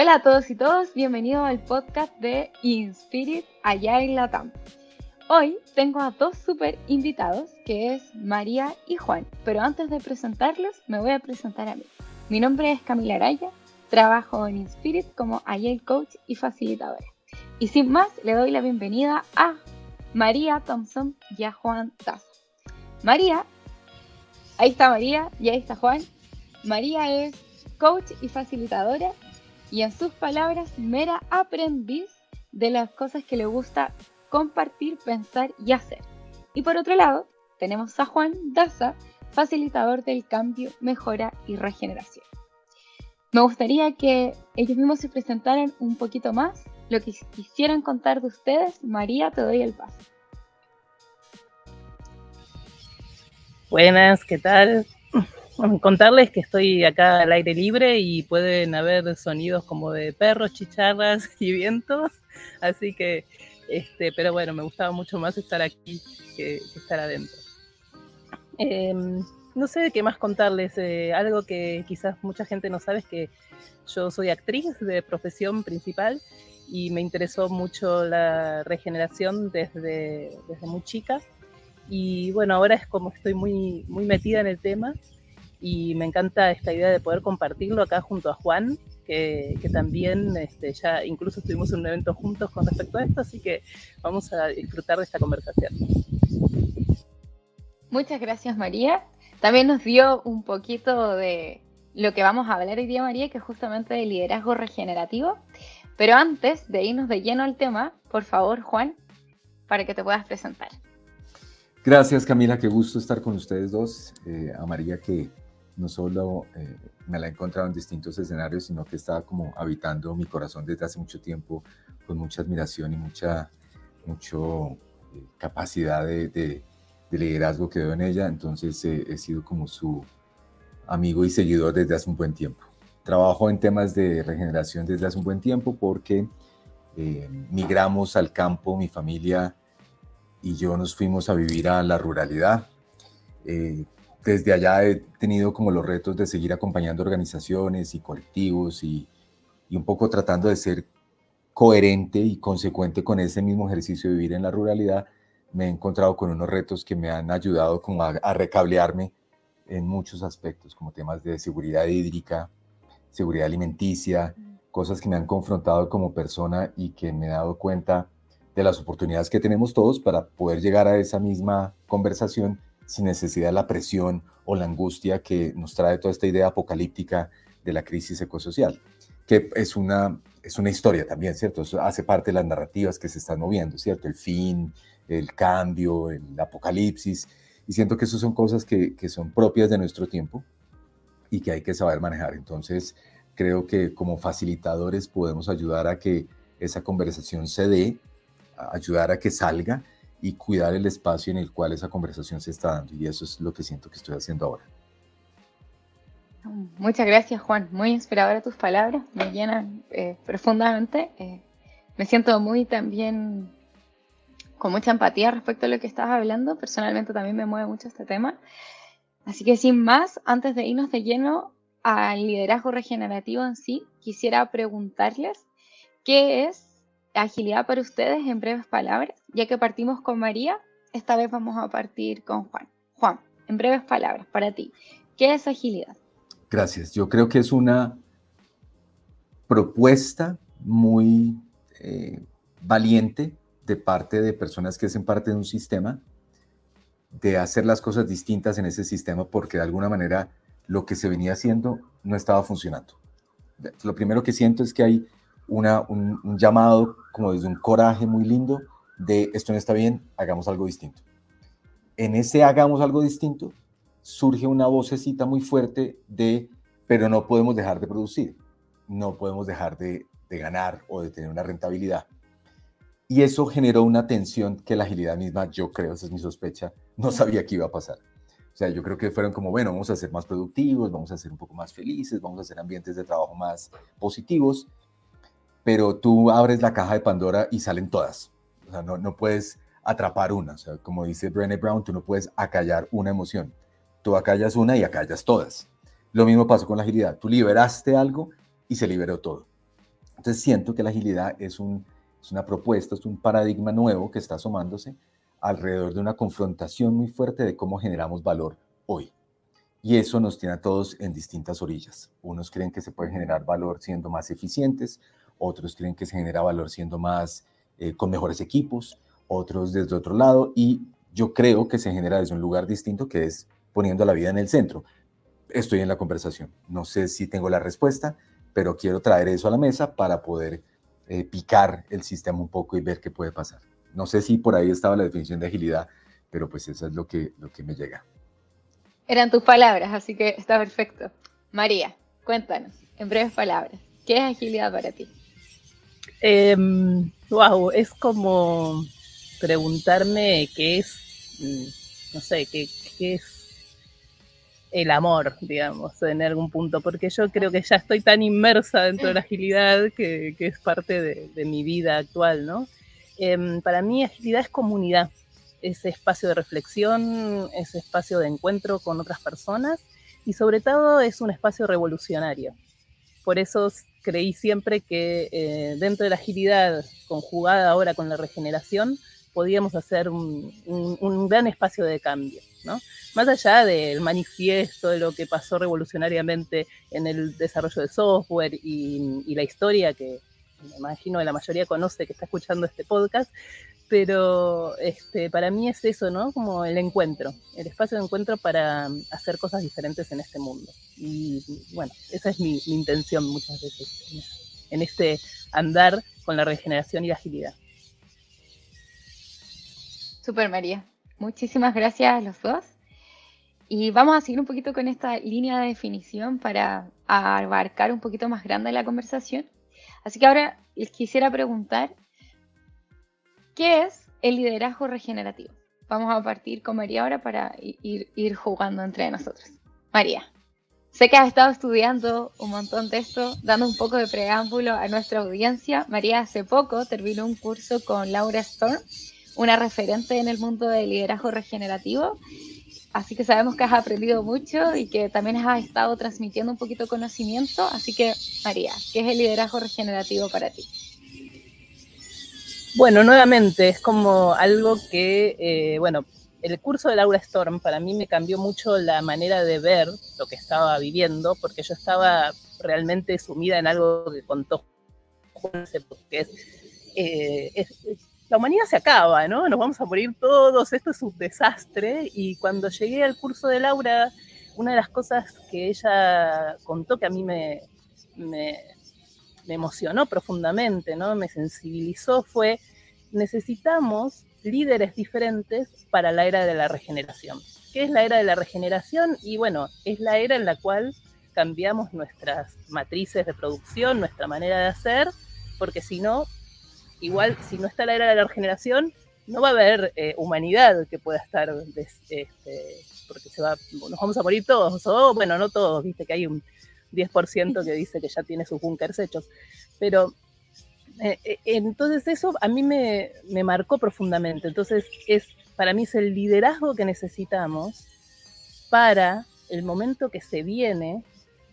Hola a todos y todas, bienvenidos al podcast de Inspirit allá en Latam. Hoy tengo a dos super invitados, que es María y Juan, pero antes de presentarlos me voy a presentar a mí. Mi nombre es Camila Araya, trabajo en Inspirit como Agile Coach y facilitadora. Y sin más, le doy la bienvenida a María Thompson y a Juan Taza. María, ahí está María y ahí está Juan. María es coach y facilitadora y en sus palabras, mera aprendiz de las cosas que le gusta compartir, pensar y hacer. Y por otro lado, tenemos a Juan Daza, facilitador del cambio, mejora y regeneración. Me gustaría que ellos mismos se presentaran un poquito más, lo que quisieran contar de ustedes. María, te doy el paso. Buenas, ¿qué tal? Contarles que estoy acá al aire libre y pueden haber sonidos como de perros, chicharras y vientos, así que, este, pero bueno, me gustaba mucho más estar aquí que, estar adentro. Em, no sé qué más contarles, eh, algo que quizás mucha gente no sabe es que yo soy actriz de profesión principal y me interesó mucho la regeneración desde, desde muy chica. Y bueno, ahora es como estoy muy, muy metida en el tema y me encanta esta idea de poder compartirlo acá junto a Juan, que, que, también este, ya incluso estuvimos en un evento juntos con respecto a esto, así que vamos a disfrutar de esta conversación. Muchas gracias María. También nos dio un poquito de lo que vamos a hablar hoy día María, que es justamente de liderazgo regenerativo. Pero antes de irnos de lleno al tema, por favor Juan, para que te puedas presentar. Gracias Camila, qué gusto estar con ustedes dos. Eh, a María que no solo eh, me la he encontrado en distintos escenarios, sino que está como habitando mi corazón desde hace mucho tiempo, con mucha admiración y mucha mucho, eh, capacidad de, liderazgo que veo en ella. Entonces he sido como su amigo y seguidor desde hace un buen tiempo. Trabajo en temas de regeneración desde hace un buen tiempo porque migramos al campo, mi familia y yo nos fuimos a vivir a la ruralidad. Eh, desde allá he tenido como los retos de seguir acompañando organizaciones y colectivos y, y, un poco tratando de ser coherente y consecuente con ese mismo ejercicio de vivir en la ruralidad. Me he encontrado con unos retos que me han ayudado como a, a recablearme en muchos aspectos, como temas de seguridad hídrica, seguridad alimenticia, cosas que me han confrontado como persona y que me he dado cuenta de las oportunidades que tenemos todos para poder llegar a esa misma conversación sin necesidad de la presión o la angustia que nos trae toda esta idea apocalíptica de la crisis ecosocial, que es una, es una historia también, ¿cierto? Eso hace parte de las narrativas que se están moviendo, ¿cierto? El fin, el cambio, el apocalipsis, y siento que eso son cosas que, que son propias de nuestro tiempo y que hay que saber manejar. Entonces, creo que como facilitadores podemos ayudar a que esa conversación se dé ayudar a que salga y cuidar el espacio en el cual esa conversación se está dando. Y eso es lo que siento que estoy haciendo ahora. Muchas gracias, Juan. Muy inspiradora tus palabras, me llenan eh, profundamente. Eh, me siento muy también con mucha empatía respecto a lo que estás hablando. Personalmente también me mueve mucho este tema. Así que sin más, antes de irnos de lleno al liderazgo regenerativo en sí, quisiera preguntarles qué es agilidad para ustedes en breves palabras, ya que partimos con María, esta vez vamos a partir con Juan. Juan, en breves palabras, para ti, ¿qué es agilidad? Gracias. Yo creo que es una propuesta muy eh, valiente de parte de personas que hacen parte de un sistema, de hacer las cosas distintas en ese sistema porque de alguna manera lo que se venía haciendo no estaba funcionando. Lo primero que siento es que hay un, llamado como desde un coraje muy lindo de esto no está bien, hagamos algo distinto. En ese hagamos algo distinto surge una vocecita muy fuerte de pero no podemos dejar de producir, no podemos dejar de, de ganar o de tener una rentabilidad. Y eso generó una tensión que la agilidad misma, yo creo, esa es mi sospecha, no sabía que iba a pasar. O sea, yo creo que fueron como, bueno, vamos a ser más productivos, vamos a ser un poco más felices, vamos a hacer ambientes de trabajo más positivos, pero tú abres la caja de Pandora y salen todas. O sea, no, no puedes atrapar una. O sea, como dice Brené Brown, tú no puedes acallar una emoción. Tú acallas una y acallas todas. Lo mismo pasó con la agilidad. Tú liberaste algo y se liberó todo. Entonces siento que la agilidad es, un, es una propuesta, es un paradigma nuevo que está asomándose alrededor de una confrontación muy fuerte de cómo generamos valor hoy. Y eso nos tiene a todos en distintas orillas. Unos creen que se puede generar valor siendo más eficientes, otros creen que se genera valor siendo más eh, con mejores equipos, otros desde otro lado, y yo creo que se genera desde un lugar distinto que es poniendo la vida en el centro. Estoy en la conversación. No sé si tengo la respuesta, pero quiero traer eso a la mesa para poder eh, picar el sistema un poco y ver qué puede pasar. No sé si por ahí estaba la definición de agilidad, pero pues eso es lo que, lo que me llega. Eran tus palabras, así que está perfecto. María, cuéntanos, en breves palabras, ¿qué es agilidad para ti? Wow, em, es como preguntarme qué es, mm, no sé, qué, es el amor, digamos, en algún punto, porque yo creo que ya estoy tan inmersa dentro de la agilidad que, es parte de, de, mi vida actual, ¿no? Em, para mí agilidad es comunidad, ese espacio de reflexión, ese espacio de encuentro con otras personas y sobre todo es un espacio revolucionario. Por eso creí siempre que eh, dentro de la agilidad conjugada ahora con la regeneración podíamos hacer un, gran espacio de cambio. ¿no? Más allá del manifiesto de lo que pasó revolucionariamente en el desarrollo de software y, y la historia que, imagino que la mayoría conoce que está escuchando este podcast, pero este, para mí es eso, ¿no? Como el encuentro, el espacio de encuentro para hacer cosas diferentes en este mundo. Y bueno, esa es mi, intención muchas veces en este andar con la regeneración y la agilidad. Super María, muchísimas gracias a los dos. Y vamos a seguir un poquito con esta línea de definición para abarcar un poquito más grande la conversación. Así que ahora les quisiera preguntar, ¿qué es el liderazgo regenerativo? Vamos a partir con María ahora para ir, jugando entre nosotros. María, sé que has estado estudiando un montón de esto, dando un poco de preámbulo a nuestra audiencia. María hace poco terminó un curso con Laura Storm, una referente en el mundo del liderazgo regenerativo, Así que sabemos que has aprendido mucho y que también has estado transmitiendo un poquito conocimiento. Así que, María, ¿qué es el liderazgo regenerativo para ti? Bueno, nuevamente, es como algo que, eh, bueno, el curso de Laura Storm para mí me cambió mucho la manera de ver lo que estaba viviendo, porque yo estaba realmente sumida en algo que contó porque es, eh, es, la humanidad se acaba, ¿no? Nos vamos a morir todos, esto es un desastre. Y cuando llegué al curso de Laura, una de las cosas que ella contó que a mí me, emocionó profundamente, ¿no? Me sensibilizó fue, necesitamos líderes diferentes para la era de la regeneración. ¿Qué es la era de la regeneración? Y bueno, es la era en la cual cambiamos nuestras matrices de producción, nuestra manera de hacer, porque si no, igual si no está la era de la regeneración, no va a haber eh, humanidad que pueda estar, este, porque se va, nos vamos a morir todos, o bueno, no todos, viste que hay un 10% que dice que ya tiene sus búnkers hechos, pero eh, eh, entonces eso a mí me, marcó profundamente, entonces es, para mí es el liderazgo que necesitamos para el momento que se viene,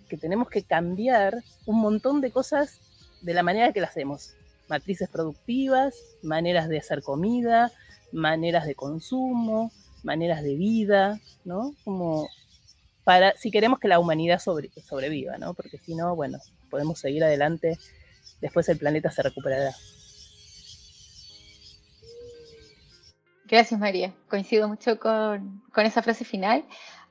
que tenemos que cambiar un montón de cosas de la manera que las hacemos matrices productivas, maneras de hacer comida, maneras de consumo, maneras de vida, ¿no? Como para, si queremos que la humanidad sobreviva, ¿no? Porque si no, bueno, podemos seguir adelante, después el planeta se recuperará. Gracias, María. Coincido mucho con, con esa frase final.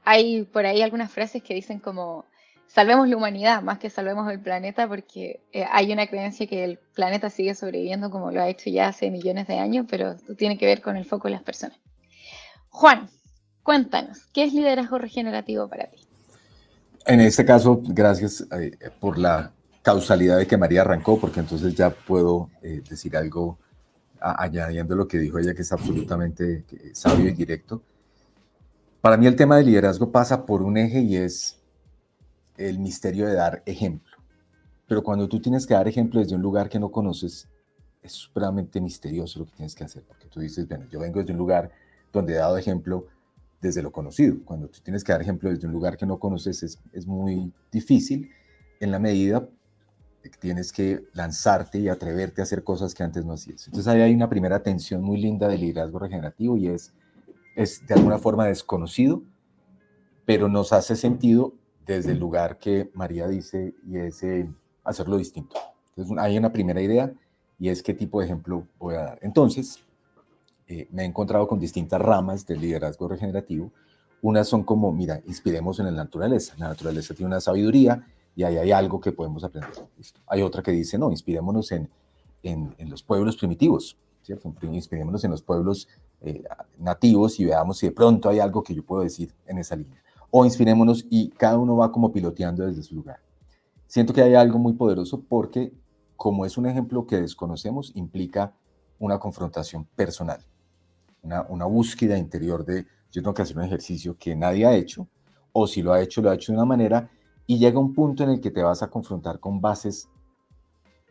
Hay por ahí algunas frases que dicen como salvemos la humanidad más que salvemos el planeta, porque eh, hay una creencia que el planeta sigue sobreviviendo como lo ha hecho ya hace millones de años, pero tiene que ver con el foco de las personas. Juan, cuéntanos, ¿qué es liderazgo regenerativo para ti? En este caso, gracias eh, por la causalidad de que María arrancó, porque entonces ya puedo eh, decir algo añadiendo lo que dijo ella, que es absolutamente sabio y directo. Para mí el tema de liderazgo pasa por un eje y es el misterio de dar ejemplo. Pero cuando tú tienes que dar ejemplo desde un lugar que no conoces, es supremamente misterioso lo que tienes que hacer, porque tú dices, bueno, yo vengo desde un lugar donde he dado ejemplo desde lo conocido. Cuando tú tienes que dar ejemplo desde un lugar que no conoces, es, es muy difícil en la medida tienes que lanzarte y atreverte a hacer cosas que antes no hacías. Entonces ahí hay una primera tensión muy linda del liderazgo regenerativo y es, es de alguna forma desconocido, pero nos hace sentido desde el lugar que María dice y es eh, hacerlo distinto. Entonces hay una primera idea y es qué tipo de ejemplo voy a dar. Entonces, eh, me he encontrado con distintas ramas del liderazgo regenerativo. Unas son como, mira, inspiremos en la naturaleza. La naturaleza tiene una sabiduría y ahí hay algo que podemos aprender. Hay otra que dice, no, inspirémonos en, en, los pueblos primitivos, ¿cierto? Inspirémonos en los pueblos eh, nativos y veamos si de pronto hay algo que yo puedo decir en esa línea. O inspirémonos y cada uno va como piloteando desde su lugar. Siento que hay algo muy poderoso porque como es un ejemplo que desconocemos, implica una confrontación personal, una, una búsqueda interior de yo tengo que hacer un ejercicio que nadie ha hecho, o si lo ha hecho, lo ha hecho de una manera y llega un punto en el que te vas a confrontar con bases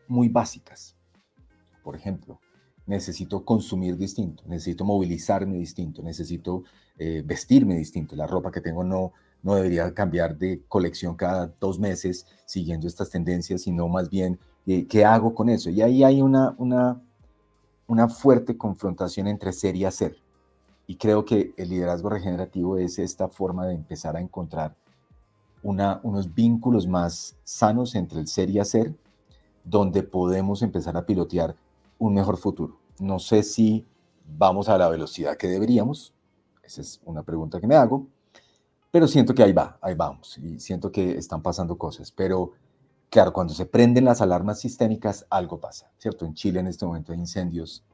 muy básicas. Por ejemplo, necesito consumir distinto, necesito movilizarme distinto, necesito eh, vestirme distinto. La ropa que tengo no, no debería cambiar de colección cada dos meses siguiendo estas tendencias, sino más bien eh, qué hago con eso. Y ahí hay una, una, una fuerte confrontación entre ser y hacer. Y creo que el liderazgo regenerativo es esta forma de empezar a encontrar unos vínculos más sanos entre el ser y hacer, donde podemos empezar a pilotear un mejor futuro. No sé si vamos a la velocidad que deberíamos, esa es una pregunta que me hago, pero siento que ahí va, ahí vamos, y siento que están pasando cosas, pero claro, cuando se prenden las alarmas sistémicas, algo pasa, ¿cierto? En Chile en este momento hay incendios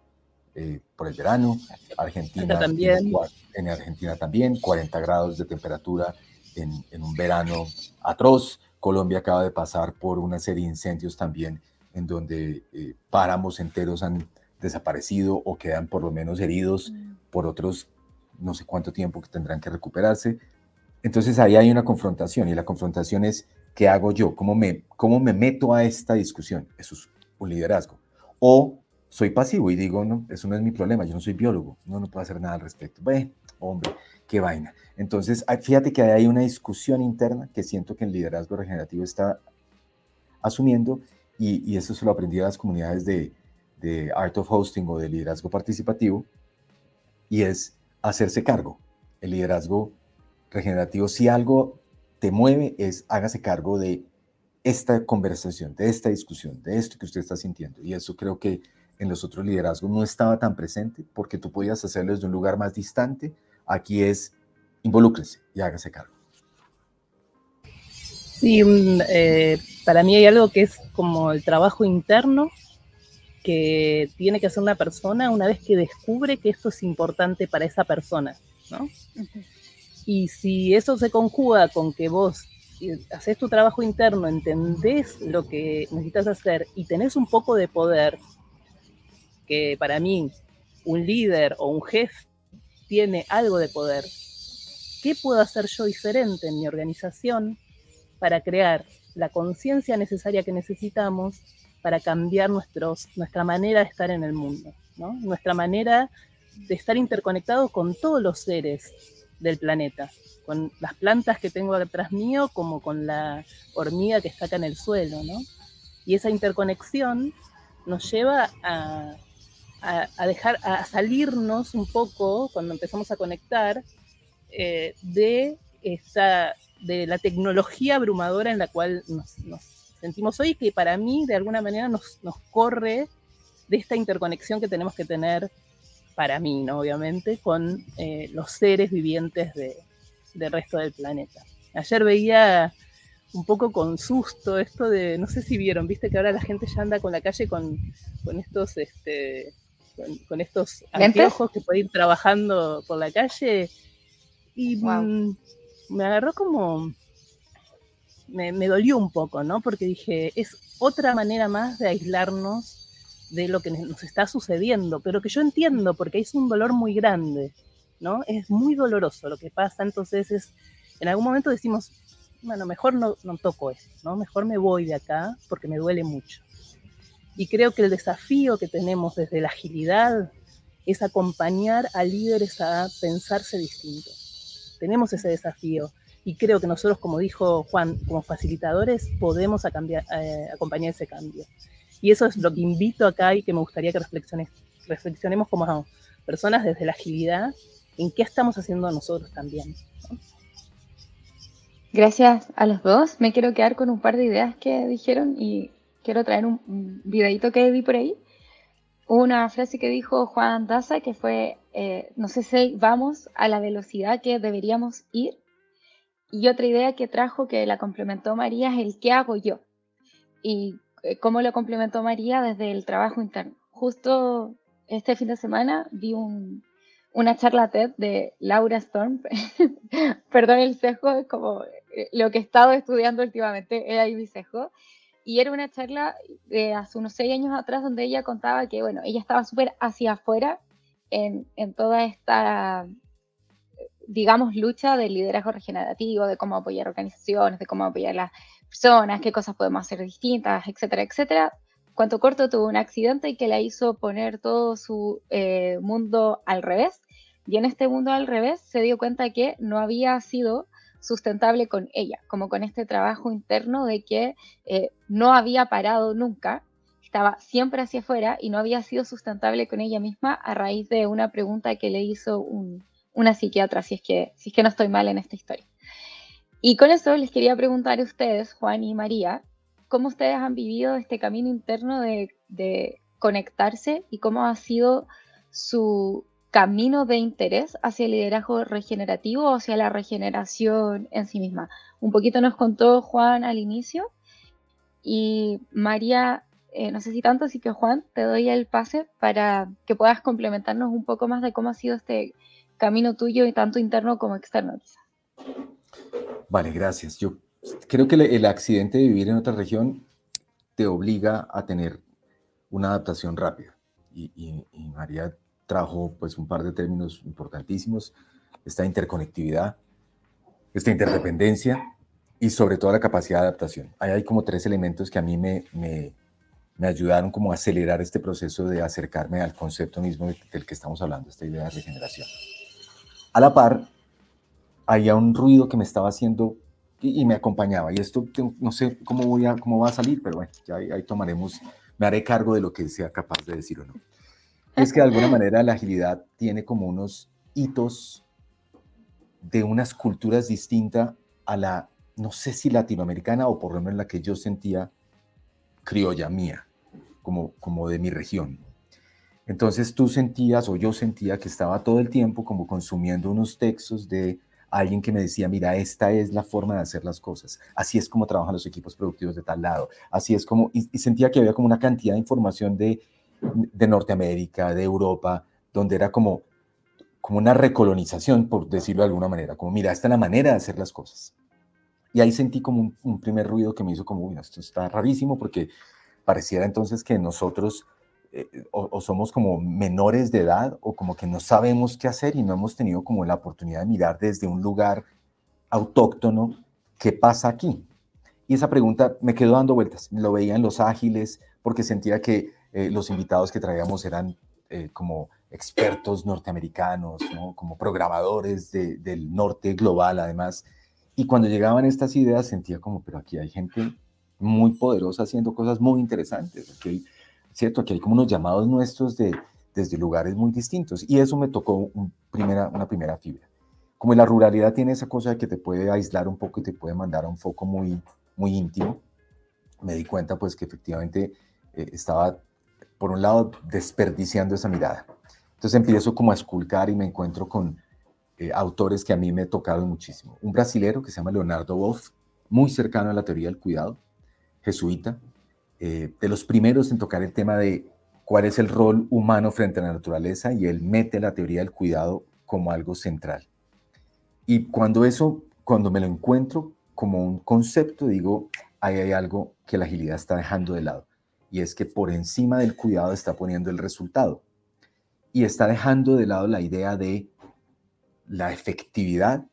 eh, por el verano, Argentina también. En, Argentina también, 40 grados de temperatura en, un verano atroz. Colombia acaba de pasar por una serie de incendios también en donde eh, páramos enteros han desaparecido o quedan por lo menos heridos mm. por otros no sé cuánto tiempo que tendrán que recuperarse. Entonces ahí hay una confrontación y la confrontación es ¿qué hago yo? ¿Cómo me, cómo me meto a esta discusión? Eso es un liderazgo. O soy pasivo y digo, no, eso no es mi problema, yo no soy biólogo, no, no puedo hacer nada al respecto. Ve, hombre, qué vaina. Entonces, fíjate que hay una discusión interna que siento que el liderazgo regenerativo está asumiendo y, eso se lo aprendí a las comunidades de, de Art of Hosting o de liderazgo participativo y es hacerse cargo. El liderazgo regenerativo, si algo te mueve, es hágase cargo de esta conversación, de esta discusión, de esto que usted está sintiendo. Y eso creo que en los otros liderazgos no estaba tan presente porque tú podías hacerlo desde un lugar más distante Aquí es involúcrese y hágase cargo. Sí, eh, para mí hay algo que es como el trabajo interno que tiene que hacer una persona una vez que descubre que esto es importante para esa persona, ¿no? Y si eso se conjuga con que vos haces tu trabajo interno, entendés lo que necesitas hacer y tenés un poco de poder, que para mí un líder o un jefe tiene algo de poder. ¿Qué puedo hacer yo diferente en mi organización para crear la conciencia necesaria que necesitamos para cambiar nuestra manera de estar en el mundo, nuestra manera de estar interconectados con todos los seres del planeta, con las plantas que tengo detrás mío como con la hormiga que está acá en el suelo. Y esa interconexión nos lleva a, a, dejar, a salirnos un poco cuando empezamos a conectar eh, de, esta, de la tecnología abrumadora en la cual nos, sentimos hoy, que para mí de alguna manera nos, nos, corre de esta interconexión que tenemos que tener, para mí, ¿no? obviamente, con eh, los seres vivientes de, del resto del planeta. Ayer veía un poco con susto esto de, no sé si vieron, viste que ahora la gente ya anda con la calle con, con estos este, con, estos anteojos que puede ir trabajando por la calle. Y mm, me agarró como. Me, dolió un poco, ¿no? Porque dije, es otra manera más de aislarnos de lo que nos está sucediendo, pero que yo entiendo porque es un dolor muy grande, ¿no? Es muy doloroso lo que pasa, entonces es, en algún momento decimos, bueno, mejor no, no toco esto, ¿no? Mejor me voy de acá porque me duele mucho. Y creo que el desafío que tenemos desde la agilidad es acompañar a líderes a pensarse distinto. Tenemos ese desafío. y creo que nosotros, como dijo Juan, como facilitadores, podemos eh, acompañar ese cambio. Y eso es lo que invito acá y que me gustaría que reflexionemos como personas desde la agilidad en qué estamos haciendo nosotros también. Gracias a los dos. Me quiero quedar con un par de ideas que dijeron y quiero traer un, videito que vi por ahí. Una frase que dijo Juan Daza que fue, eh, no sé si vamos a la velocidad que deberíamos ir. Y otra idea que trajo que la complementó María es el qué hago yo. Y eh, cómo lo complementó María desde el trabajo interno. Justo este fin de semana vi un, una charla TED de Laura Storm. Perdón el sesgo, es como eh, lo que he estado estudiando últimamente, era mi sesgo. Y era una charla de hace unos seis años atrás donde ella contaba que, bueno, ella estaba súper hacia afuera en, en toda esta, digamos, lucha del liderazgo regenerativo, de cómo apoyar organizaciones, de cómo apoyar las personas, qué cosas podemos hacer distintas, etcétera, etcétera cuanto corto tuvo un accidente y que la hizo poner todo su eh, mundo al revés. Y en este mundo al revés se dio cuenta que no había sido sustentable con ella, como con este trabajo interno de que eh, no había parado nunca, estaba siempre hacia afuera y no había sido sustentable con ella misma a raíz de una pregunta que le hizo una psiquiatra, si es, que, es que no estoy mal en esta historia. Y con eso les quería preguntar a ustedes, Juan y María, cómo ustedes han vivido este camino interno de, conectarse y cómo ha sido su camino de interés hacia el liderazgo regenerativo o hacia la regeneración en sí misma. Un poquito nos contó Juan al inicio y María, eh, no sé si tanto, así que Juan, te doy el pase para que puedas complementarnos un poco más de cómo ha sido este camino tuyo tanto interno como externo quizá. Vale, gracias. Yo creo que el accidente de vivir en otra región te obliga a tener una adaptación rápida. Y, María trajo pues un par de términos importantísimos, esta interconectividad, esta interdependencia y sobre todo la capacidad de adaptación. Ahí hay como tres elementos que a mí me, me, me ayudaron como a acelerar este proceso de acercarme al concepto mismo del que estamos hablando, esta idea de regeneración. A la par, había un ruido que me estaba haciendo y, me acompañaba. Y esto no sé cómo, voy a, cómo va a salir, pero bueno, ya ahí, tomaremos, me haré cargo de lo que sea capaz de decir o no. Es que de alguna manera la agilidad tiene como unos hitos de unas culturas distintas a la, no sé si latinoamericana o por lo menos la que yo sentía criolla mía, como, como de mi región. Entonces tú sentías o yo sentía que estaba todo el tiempo como consumiendo unos textos de alguien que me decía, mira, esta es la forma de hacer las cosas, así es como trabajan los equipos productivos de tal lado, así es como, y, sentía que había como una cantidad de información de, de Norteamérica, de Europa, donde era como, como una recolonización, por decirlo de alguna manera, como, mira, esta es la manera de hacer las cosas. Y ahí sentí como un, primer ruido que me hizo como, uy, esto está rarísimo, porque pareciera entonces que nosotros eh, o, somos como menores de edad o como que no sabemos qué hacer y no hemos tenido como la oportunidad de mirar desde un lugar autóctono qué pasa aquí. Y esa pregunta me quedó dando vueltas. Lo veía en los ágiles porque sentía que eh, los invitados que traíamos eran eh, como expertos norteamericanos, como programadores del norte global además. Y cuando llegaban estas ideas sentía como, pero aquí hay gente muy poderosa haciendo cosas muy interesantes. Aquí ¿cierto? Aquí hay como unos llamados nuestros de, desde lugares muy distintos y eso me tocó primera, una primera fibra. Como la ruralidad tiene esa cosa de que te puede aislar un poco y te puede mandar a un foco muy, muy íntimo, me di cuenta pues que efectivamente eh, estaba, por un lado, desperdiciando esa mirada. Entonces empiezo como a esculcar y me encuentro con eh, autores que a mí me tocaron muchísimo. Un brasilero que se llama Leonardo Boff, muy cercano a la teoría del cuidado, jesuita, eh, de los primeros en tocar el tema de cuál es el rol humano frente a la naturaleza y él mete la teoría del cuidado como algo central. Y cuando eso, cuando me lo encuentro como un concepto, digo, ahí hay algo que la agilidad está dejando de lado. Y es que por encima del cuidado está poniendo el resultado. Y está dejando de lado la idea de la efectividad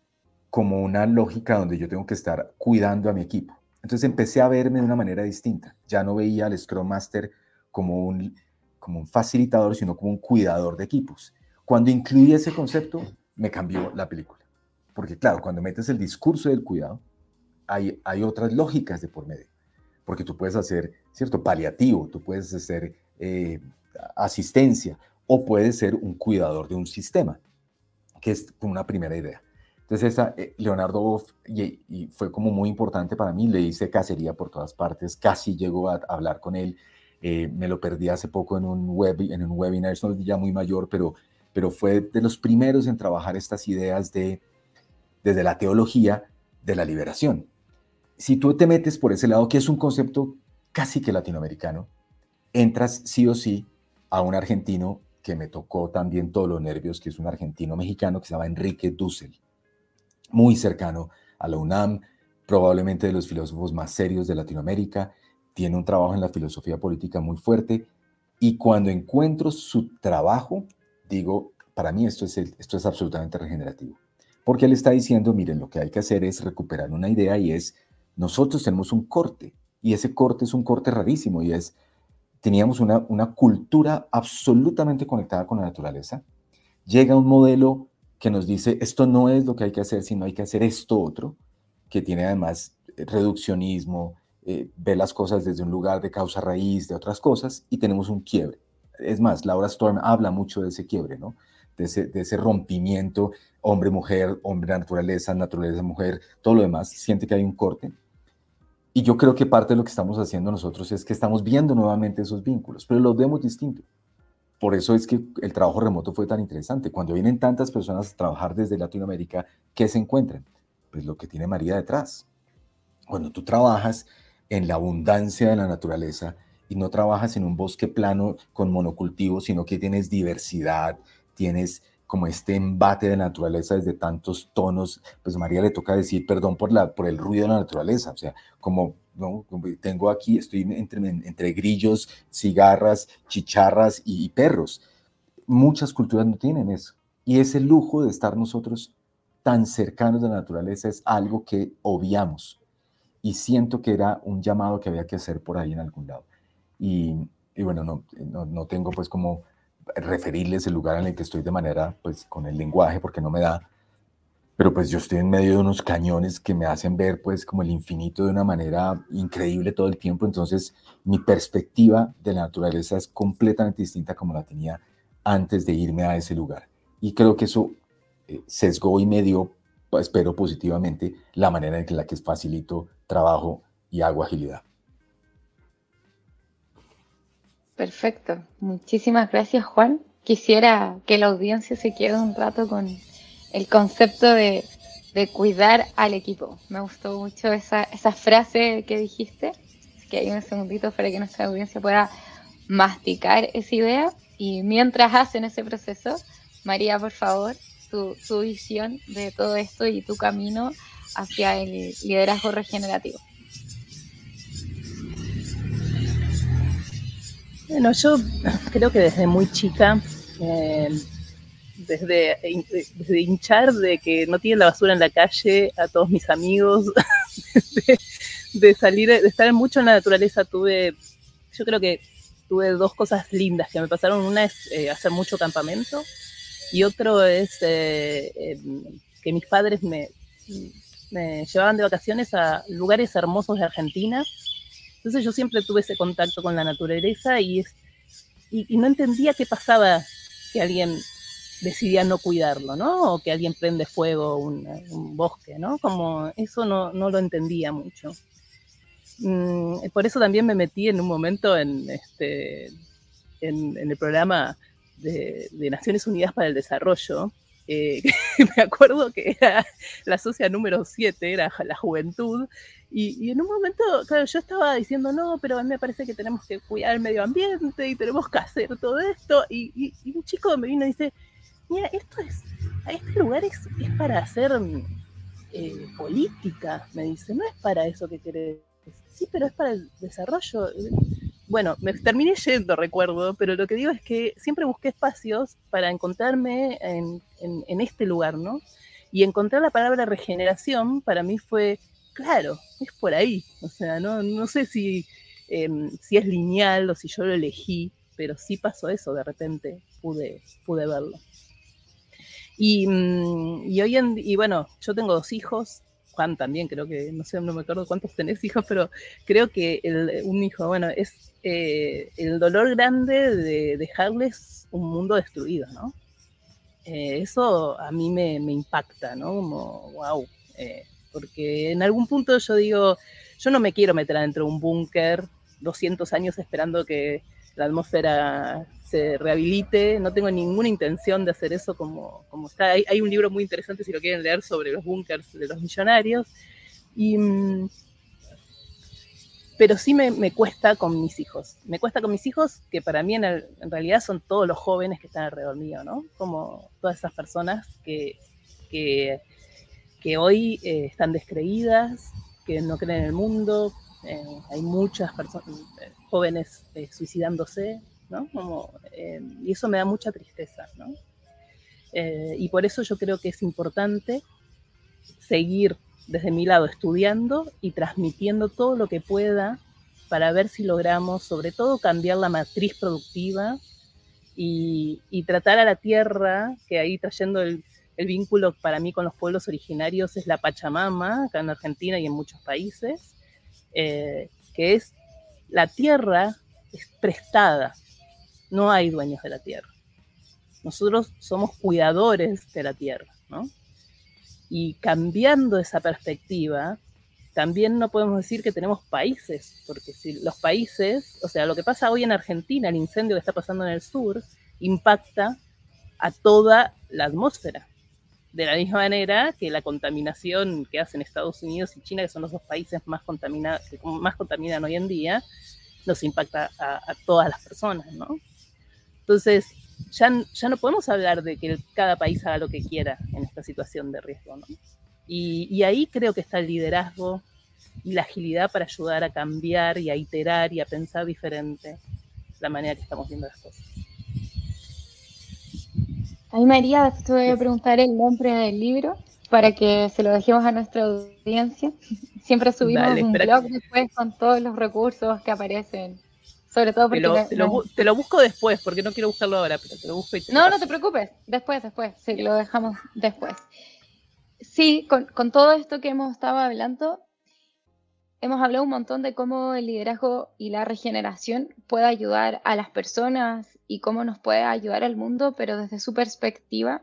como una lógica donde yo tengo que estar cuidando a mi equipo. Entonces empecé a verme de una manera distinta. Ya no veía al Scrum Master como un, como un facilitador, sino como un cuidador de equipos. Cuando incluí ese concepto, me cambió la película. Porque claro, cuando metes el discurso del cuidado, hay, hay otras lógicas de por medio. Porque tú puedes hacer, ¿cierto? Paliativo, tú puedes hacer eh, asistencia o puedes ser un cuidador de un sistema, que es una primera idea. Entonces, esa, eh, Leonardo y, fue como muy importante para mí, le hice cacería por todas partes, casi llegó a, hablar con él, eh, me lo perdí hace poco en un, web, en un webinar, es ya muy mayor, pero, pero fue de los primeros en trabajar estas ideas de, desde la teología de la liberación. Si tú te metes por ese lado, que es un concepto casi que latinoamericano, entras sí o sí a un argentino que me tocó también todos los nervios, que es un argentino mexicano que se llama Enrique Dussel muy cercano a la UNAM, probablemente de los filósofos más serios de Latinoamérica, tiene un trabajo en la filosofía política muy fuerte y cuando encuentro su trabajo, digo, para mí esto es, esto es absolutamente regenerativo. Porque él está diciendo, miren, lo que hay que hacer es recuperar una idea y es, nosotros tenemos un corte y ese corte es un corte rarísimo y es, teníamos una, una cultura absolutamente conectada con la naturaleza, llega un modelo que nos dice, esto no es lo que hay que hacer, sino hay que hacer esto otro, que tiene además eh, reduccionismo, eh, ve las cosas desde un lugar de causa raíz, de otras cosas, y tenemos un quiebre. Es más, Laura Storm habla mucho de ese quiebre, ¿no? De ese, de ese rompimiento, hombre-mujer, hombre-naturaleza, naturaleza-mujer, todo lo demás, siente que hay un corte. Y yo creo que parte de lo que estamos haciendo nosotros es que estamos viendo nuevamente esos vínculos, pero los vemos distintos. Por eso es que el trabajo remoto fue tan interesante. Cuando vienen tantas personas a trabajar desde Latinoamérica, ¿qué se encuentran? Pues lo que tiene María detrás. Cuando tú trabajas en la abundancia de la naturaleza y no trabajas en un bosque plano con monocultivos, sino que tienes diversidad, tienes como este embate de naturaleza desde tantos tonos, pues María le toca decir perdón por, la, por el ruido de la naturaleza, o sea, como ¿no? Tengo aquí, estoy entre, entre grillos, cigarras, chicharras y, perros. Muchas culturas no tienen eso. Y ese lujo de estar nosotros tan cercanos de la naturaleza es algo que obviamos. Y siento que era un llamado que había que hacer por ahí en algún lado. Y, y bueno, no, no, no, tengo pues como referirles el lugar en el que estoy de manera, pues con el lenguaje, porque no me da, pero pues yo estoy en medio de unos cañones que me hacen ver pues como el infinito de una manera increíble todo el tiempo, entonces mi perspectiva de la naturaleza es completamente distinta como la tenía antes de irme a ese lugar. Y creo que eso eh, sesgó y me dio, pues, espero positivamente, la manera en la que facilito trabajo y hago agilidad. Perfecto. Muchísimas gracias, Juan. Quisiera que la audiencia se quede un rato con el concepto de, cuidar al equipo. Me gustó mucho esa, esa frase que dijiste. que hay un segundito para que nuestra audiencia pueda masticar esa idea. Y mientras hacen ese proceso, María, por favor, tu, tu visión de todo esto y tu camino hacia el liderazgo regenerativo. Bueno, yo creo que desde muy chica eh, desde, hinchar de que no tienen la basura en la calle a todos mis amigos, de, salir, de estar mucho en la naturaleza, tuve, yo creo que tuve dos cosas lindas que me pasaron. Una es eh, hacer mucho campamento y otro es eh, em, que mis padres me llevaban de vacaciones a lugares hermosos de Argentina. Entonces yo siempre tuve ese contacto con la naturaleza y, y, y no entendía qué pasaba que alguien decidía no cuidarlo, ¿no? O que alguien prende fuego un, un bosque, ¿no? Como eso no, no lo entendía mucho. Mm, por eso también me metí en un momento en, este, en, el programa de, Naciones Unidas para el Desarrollo. Eh, me acuerdo que era la socia número 7, era la juventud, y, en un momento, claro, yo estaba diciendo, no, pero a mí me parece que tenemos que cuidar el medio ambiente y tenemos que hacer todo esto, y, un chico me vino y dice, mira, esto es, este lugar es, para hacer eh, política, me dice, no es para eso que querés. Sí, pero es para el desarrollo. Bueno, me terminé yendo, recuerdo, pero lo que digo es que siempre busqué espacios para encontrarme en, este lugar, ¿no? Y encontrar la palabra regeneración para mí fue, claro, es por ahí. O sea, no, sé si, em, si es lineal o si yo lo elegí, pero sí pasó eso, de repente pude, pude verlo. Y, mm, y hoy en y bueno, yo tengo dos hijos, Juan también, creo que, no sé, no me acuerdo cuántos tenés hijos, pero creo que un hijo, bueno, es eh, el dolor grande de dejarles un mundo destruido, ¿no? Eh, eso a mí me, impacta, ¿no? Como, wow, eh, porque en algún punto yo digo, yo no me quiero meter adentro de un búnker 200 años esperando que la atmósfera se rehabilite, no tengo ninguna intención de hacer eso como, como está. Hay, un libro muy interesante, si lo quieren leer, sobre los búnkers de los millonarios. Y, mm, pero sí me, cuesta con mis hijos. Me cuesta con mis hijos, que para mí en, realidad son todos los jóvenes que están alrededor mío, ¿no? Como todas esas personas que, que, hoy eh, están descreídas, que no creen en el mundo. Eh, hay muchas personas, eh, suicidándose, eh, y eso me da mucha tristeza, eh, y por eso yo creo que es importante seguir desde mi lado estudiando y transmitiendo todo lo que pueda para ver si logramos, sobre todo, cambiar la matriz productiva y, tratar a la tierra, que ahí trayendo el, vínculo para mí con los pueblos originarios es la Pachamama, acá en Argentina y en muchos países, eh, que es la tierra es prestada, no hay dueños de la tierra. Nosotros somos cuidadores de la tierra, ¿no? Y cambiando esa perspectiva, también no podemos decir que tenemos países, porque si los países, o sea, lo que pasa hoy en Argentina, el incendio que está pasando en el sur, impacta a toda la atmósfera. De la misma manera que la contaminación que hacen Estados Unidos y China, que son los dos países más, contamina, que más contaminan hoy en día, nos impacta a, a todas las personas, ¿no? Entonces, ya, ya no podemos hablar de que cada país haga lo que quiera en esta situación de riesgo. ¿no? Y, ahí creo que está el liderazgo y la agilidad para ayudar a cambiar y a iterar y a pensar diferente la manera que estamos viendo las cosas. Ahí María, te voy a preguntar el nombre del libro para que se lo dejemos a nuestra audiencia. Siempre subimos un blog después con todos los recursos que aparecen sobre todo porque... Te lo, busco después, porque no quiero buscarlo ahora, pero te lo busco y No, no te preocupes, después, después, sí, lo dejamos después. Sí, con, con todo esto que hemos estado hablando, hemos hablado un montón de cómo el liderazgo y la regeneración puede ayudar a las personas y cómo nos puede ayudar al mundo, pero desde su perspectiva,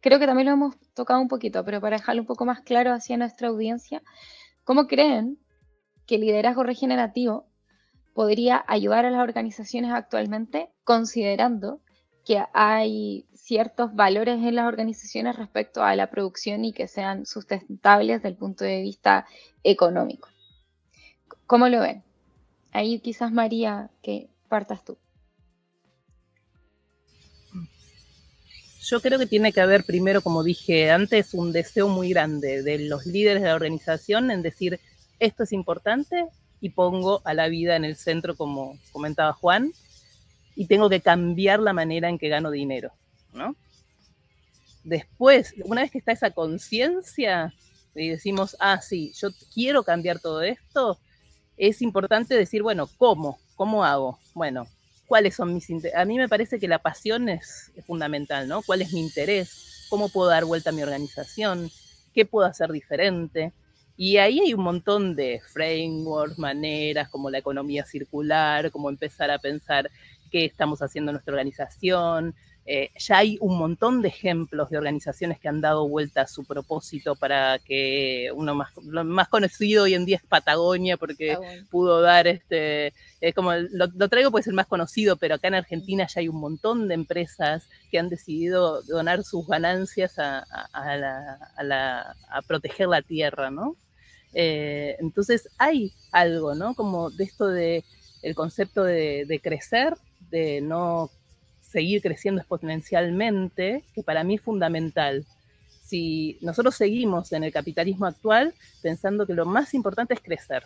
creo que también lo hemos tocado un poquito, pero para dejarlo un poco más claro hacia nuestra audiencia, ¿cómo creen que el liderazgo regenerativo podría ayudar a las organizaciones actualmente, considerando que hay ciertos valores en las organizaciones respecto a la producción y que sean sustentables desde el punto de vista económico. ¿Cómo lo ven? Ahí quizás María, que partas tú. Yo creo que tiene que haber primero, como dije antes, un deseo muy grande de los líderes de la organización en decir, esto es importante, y pongo a la vida en el centro, como comentaba Juan, y tengo que cambiar la manera en que gano dinero, ¿no? Después, una vez que está esa conciencia y decimos, ah, sí, yo quiero cambiar todo esto, es importante decir, bueno, ¿cómo? ¿Cómo hago? Bueno, ¿cuáles son mis intereses? A mí me parece que la pasión es, es fundamental, ¿no? ¿Cuál es mi interés? ¿Cómo puedo dar vuelta a mi organización? ¿Qué puedo hacer diferente? Y ahí hay un montón de frameworks, maneras, como la economía circular, como empezar a pensar qué estamos haciendo en nuestra organización. Eh, ya hay un montón de ejemplos de organizaciones que han dado vuelta a su propósito para que uno más, más conocido hoy en día es Patagonia, porque pudo dar este, como lo, traigo porque es el más conocido, pero acá en Argentina ya hay un montón de empresas que han decidido donar sus ganancias a, a proteger la tierra, ¿no? Eh, entonces hay algo, ¿no? Como de esto de el concepto de, crecer, de no seguir creciendo exponencialmente, que para mí es fundamental. Si nosotros seguimos en el capitalismo actual pensando que lo más importante es crecer,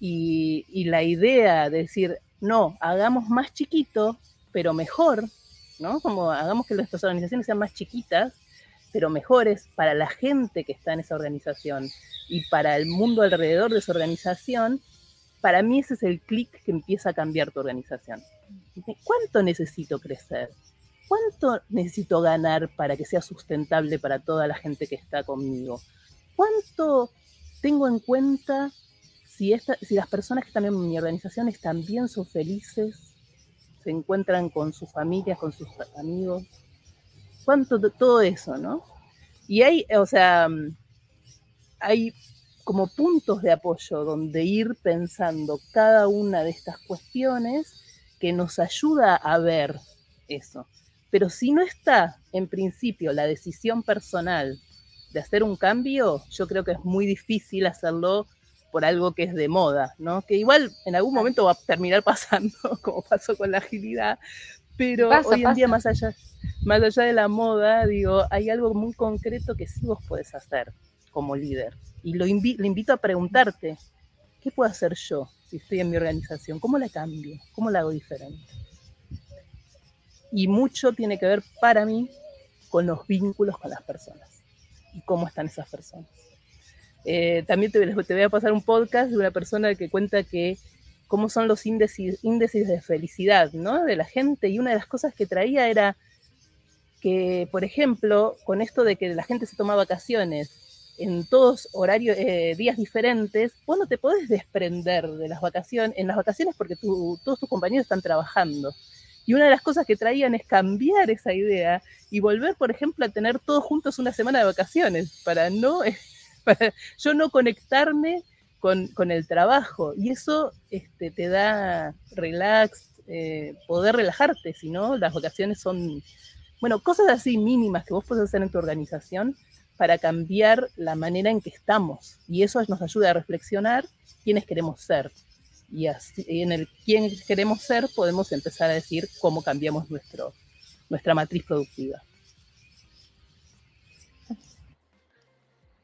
y, y la idea de decir, no, hagamos más chiquito, pero mejor, ¿no? Como hagamos que nuestras organizaciones sean más chiquitas, pero mejores para la gente que está en esa organización y para el mundo alrededor de esa organización, para mí ese es el clic que empieza a cambiar tu organización. ¿Cuánto necesito crecer? ¿cuánto necesito ganar para que sea sustentable para toda la gente que está conmigo? ¿Cuánto tengo en cuenta si, las personas que están en mi organización también son felices, se encuentran con sus familias, con sus amigos? ¿Cuánto todo eso, no? Y hay, o sea, hay como puntos de apoyo donde ir pensando cada una de estas cuestiones que nos ayuda a ver eso. Pero si no está en principio la decisión personal de hacer un cambio, yo creo que es muy difícil hacerlo por algo que es de moda, ¿no? Que igual en algún momento va a terminar pasando, como pasó con la agilidad, pero hoy en día más allá, más allá de la moda, digo, hay algo muy concreto que sí vos puedes hacer como líder. Y lo le invito a preguntarte, ¿qué puedo hacer yo si estoy en mi organización? ¿Cómo la cambio? ¿Cómo la hago diferente? Y mucho tiene que ver para mí con los vínculos con las personas y cómo están esas personas. Eh, también te, te, voy a pasar un podcast de una persona que cuenta que cómo son los índices, de felicidad ¿no? de la gente y una de las cosas que traía era que, por ejemplo, con esto de que la gente se toma vacaciones en todos horarios, eh, días diferentes, vos no te podés desprender de las vacaciones, en las vacaciones porque todos tus compañeros están trabajando. Y una de las cosas que traían es cambiar esa idea y volver, por ejemplo, a tener todos juntos una semana de vacaciones, para no, para yo no conectarme con, el trabajo. Y eso este, te da relax, eh, poder relajarte, si no, las vacaciones son, bueno, cosas así mínimas que vos podés hacer en tu organización para cambiar la manera en que estamos. Y eso nos ayuda a reflexionar quiénes queremos ser. Y así, en el quién queremos ser podemos empezar a decir cómo cambiamos nuestro, nuestra matriz productiva.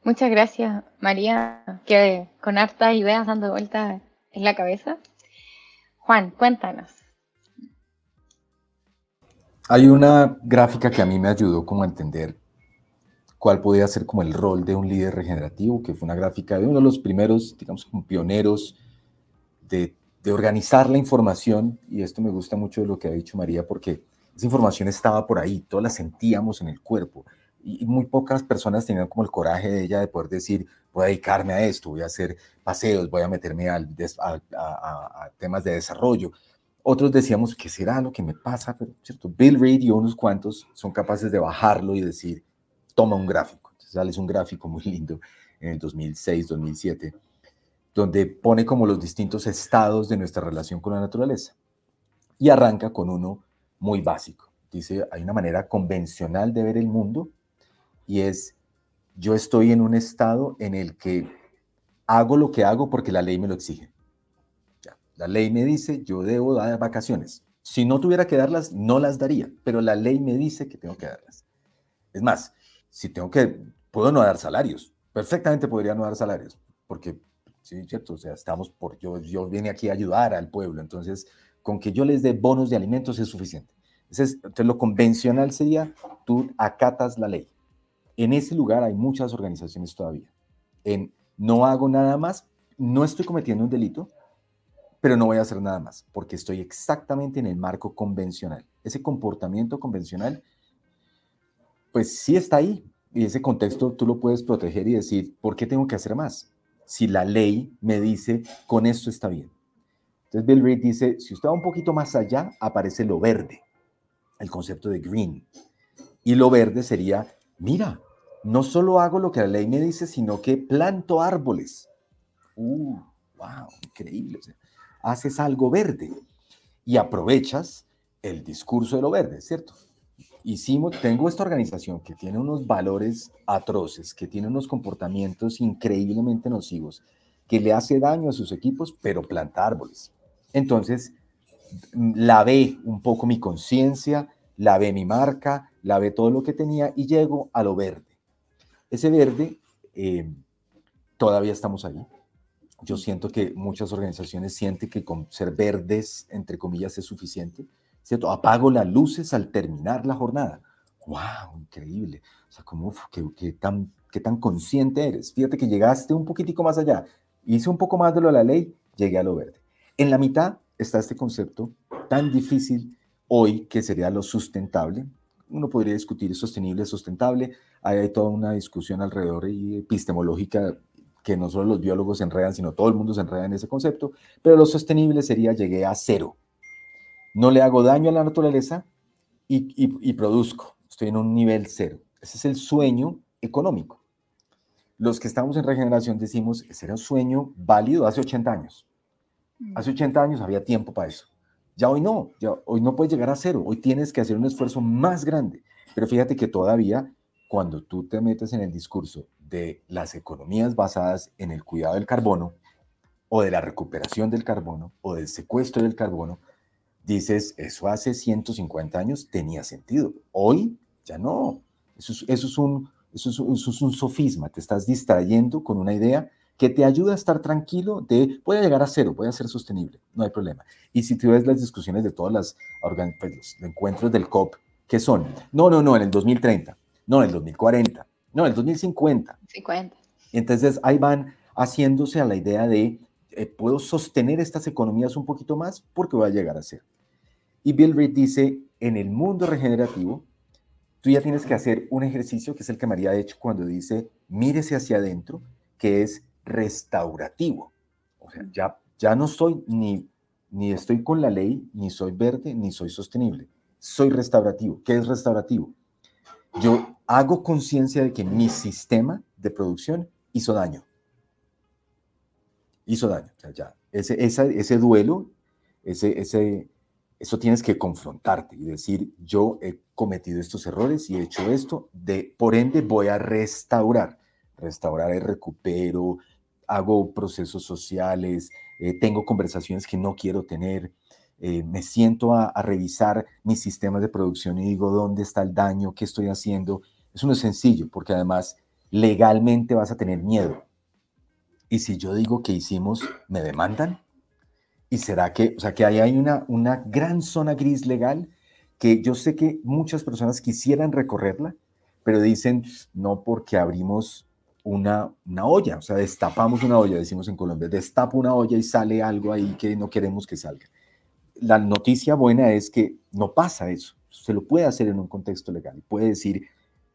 Muchas gracias, María, que con hartas ideas dando vueltas en la cabeza. Juan, cuéntanos. Hay una gráfica que a mí me ayudó como a entender cuál podía ser como el rol de un líder regenerativo, que fue una gráfica de uno de los primeros, digamos, pioneros de, de organizar la información, y esto me gusta mucho de lo que ha dicho María, porque esa información estaba por ahí, todos la sentíamos en el cuerpo, y muy pocas personas tenían como el coraje de ella de poder decir, voy a dedicarme a esto, voy a hacer paseos, voy a meterme al, a, temas de desarrollo. Otros decíamos, ¿qué será lo que me pasa? Pero, ¿cierto? Bill Reid y unos cuantos son capaces de bajarlo y decir, toma un gráfico. Entonces sale un gráfico muy lindo en el 2006, 2007, donde pone como los distintos estados de nuestra relación con la naturaleza. Y arranca con uno muy básico. Dice, hay una manera convencional de ver el mundo y es, yo estoy en un estado en el que hago lo que hago porque la ley me lo exige. La ley me dice, yo debo dar vacaciones. Si no tuviera que darlas, no las daría, pero la ley me dice que tengo que darlas. Es más, si tengo que, puedo no dar salarios, perfectamente podría no dar salarios, porque, sí, cierto, o sea, estamos por, yo, yo vine aquí a ayudar al pueblo, entonces, con que yo les dé bonos de alimentos es suficiente. Entonces, entonces lo convencional sería, tú acatas la ley. En ese lugar hay muchas organizaciones todavía. No hago nada más, no estoy cometiendo un delito, pero no voy a hacer nada más, porque estoy exactamente en el marco convencional. Ese comportamiento convencional pues sí está ahí. Y ese contexto tú lo puedes proteger y decir, ¿por qué tengo que hacer más? Si la ley me dice, con esto está bien. Entonces Bill Reid dice, si usted va un poquito más allá, aparece lo verde, el concepto de green. Y lo verde sería, mira, no solo hago lo que la ley me dice, sino que planto árboles. Uh, wow, increíble. haces algo verde y aprovechas el discurso de lo verde, ¿cierto? hicimos, tengo esta organización que tiene unos valores atroces, que tiene unos comportamientos increíblemente nocivos, que le hace daño a sus equipos, pero planta árboles. Entonces, la ve un poco mi conciencia, la ve mi marca, la ve todo lo que tenía y llego a lo verde. Ese verde, eh, todavía estamos ahí. Yo siento que muchas organizaciones sienten que con ser verdes, entre comillas, es suficiente ¿cierto? Apago las luces al terminar la jornada. ¡Wow! Increíble. O sea, como, qué, tan, qué tan consciente eres. Fíjate que llegaste un poquitico más allá. Hice un poco más de lo de la ley, llegué a lo verde. En la mitad está este concepto tan difícil hoy, que sería lo sustentable. Uno podría discutir sostenible, sustentable. hay toda una discusión alrededor y epistemológica que no solo los biólogos se enredan, sino todo el mundo se enreda en ese concepto. Pero lo sostenible sería llegué a cero. No le hago daño a la naturaleza y, y produzco. Estoy en un nivel cero. Ese es el sueño económico. Los que estamos en regeneración decimos, ese era un sueño válido hace 80 años. Mm. Hace 80 años había tiempo para eso. Ya hoy no, ya hoy no puedes llegar a cero, hoy tienes que hacer un esfuerzo más grande. Pero fíjate que todavía cuando tú te metes en el discurso de las economías basadas en el cuidado del carbono o de la recuperación del carbono o del secuestro del carbono, dices, eso hace 150 años tenía sentido. Hoy ya no. Eso es, un sofisma, te estás distrayendo con una idea que te ayuda a estar tranquilo de, puede llegar a cero, puede ser sostenible, no hay problema. Y si tú ves las discusiones de todas las pues, los encuentros del COP, ¿qué son? No, no, no, en el 2030, no, en el 2040, no, en el 2050. 50. Entonces ahí van haciéndose a la idea de, eh, puedo sostener estas economías un poquito más porque voy a llegar a cero. Y Bill Reed dice, en el mundo regenerativo, tú ya tienes que hacer un ejercicio que es el que María ha hecho cuando dice, mírese hacia adentro, que es restaurativo. O sea, ya, ya no soy ni, ni estoy con la ley, ni soy verde, ni soy sostenible. Soy restaurativo. ¿Qué es restaurativo? Yo hago conciencia de que mi sistema de producción hizo daño. Hizo daño. O sea, ya, ese, ese duelo, ese, ese, eso tienes que confrontarte y decir, yo he cometido estos errores y he hecho esto, de, por ende voy a restaurar. Restaurar el recupero, hago procesos sociales, eh, tengo conversaciones que no quiero tener, eh, me siento a, a, revisar mis sistemas de producción y digo, ¿dónde está el daño? ¿Qué estoy haciendo? Eso no es sencillo, porque además legalmente vas a tener miedo. Y si yo digo que hicimos, ¿me demandan? ¿Y será que, o sea, que ahí hay una, una gran zona gris legal que yo sé que muchas personas quisieran recorrerla, pero dicen no porque abrimos una, una olla, o sea, destapamos una olla, decimos en Colombia, destapa una olla y sale algo ahí que no queremos que salga. La noticia buena es que no pasa eso, se lo puede hacer en un contexto legal, puede decir,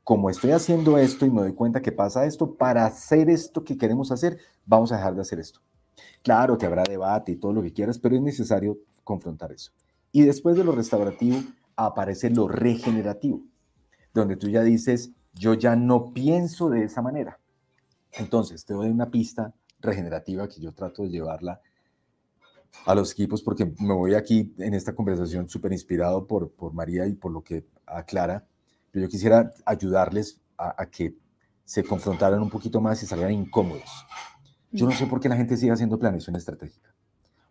como estoy haciendo esto y me doy cuenta que pasa esto, para hacer esto que queremos hacer, vamos a dejar de hacer esto. Claro que habrá debate y todo lo que quieras, pero es necesario confrontar eso. Y después de lo restaurativo aparece lo regenerativo, donde tú ya dices, yo ya no pienso de esa manera. Entonces, te doy una pista regenerativa que yo trato de llevarla a los equipos porque me voy aquí en esta conversación súper inspirado por, por María y por lo que aclara, pero yo quisiera ayudarles a, a que se confrontaran un poquito más y salieran incómodos. Yo no sé por qué la gente sigue haciendo planeación estratégica.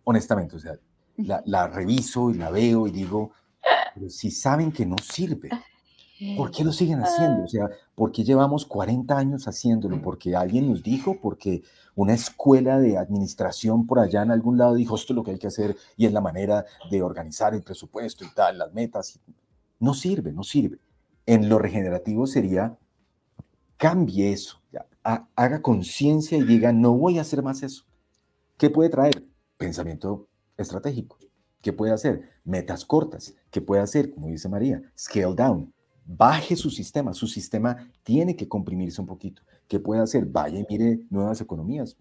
Honestamente, o sea, la, reviso y la veo y digo, pero si saben que no sirve, ¿por qué lo siguen haciendo? O sea, ¿por qué llevamos 40 años haciéndolo? ¿Porque alguien nos dijo? ¿Porque una escuela de administración por allá en algún lado dijo esto es lo que hay que hacer y es la manera de organizar el presupuesto y tal, las metas? No sirve, no sirve. En lo regenerativo sería, cambie eso haga conciencia y diga, no voy a hacer más eso. ¿Qué puede traer? Pensamiento estratégico. ¿Qué puede hacer? Metas cortas. ¿Qué puede hacer? Como dice María, scale down. Baje su sistema. Su sistema tiene que comprimirse un poquito. ¿Qué puede hacer? Vaya y mire nuevas economías.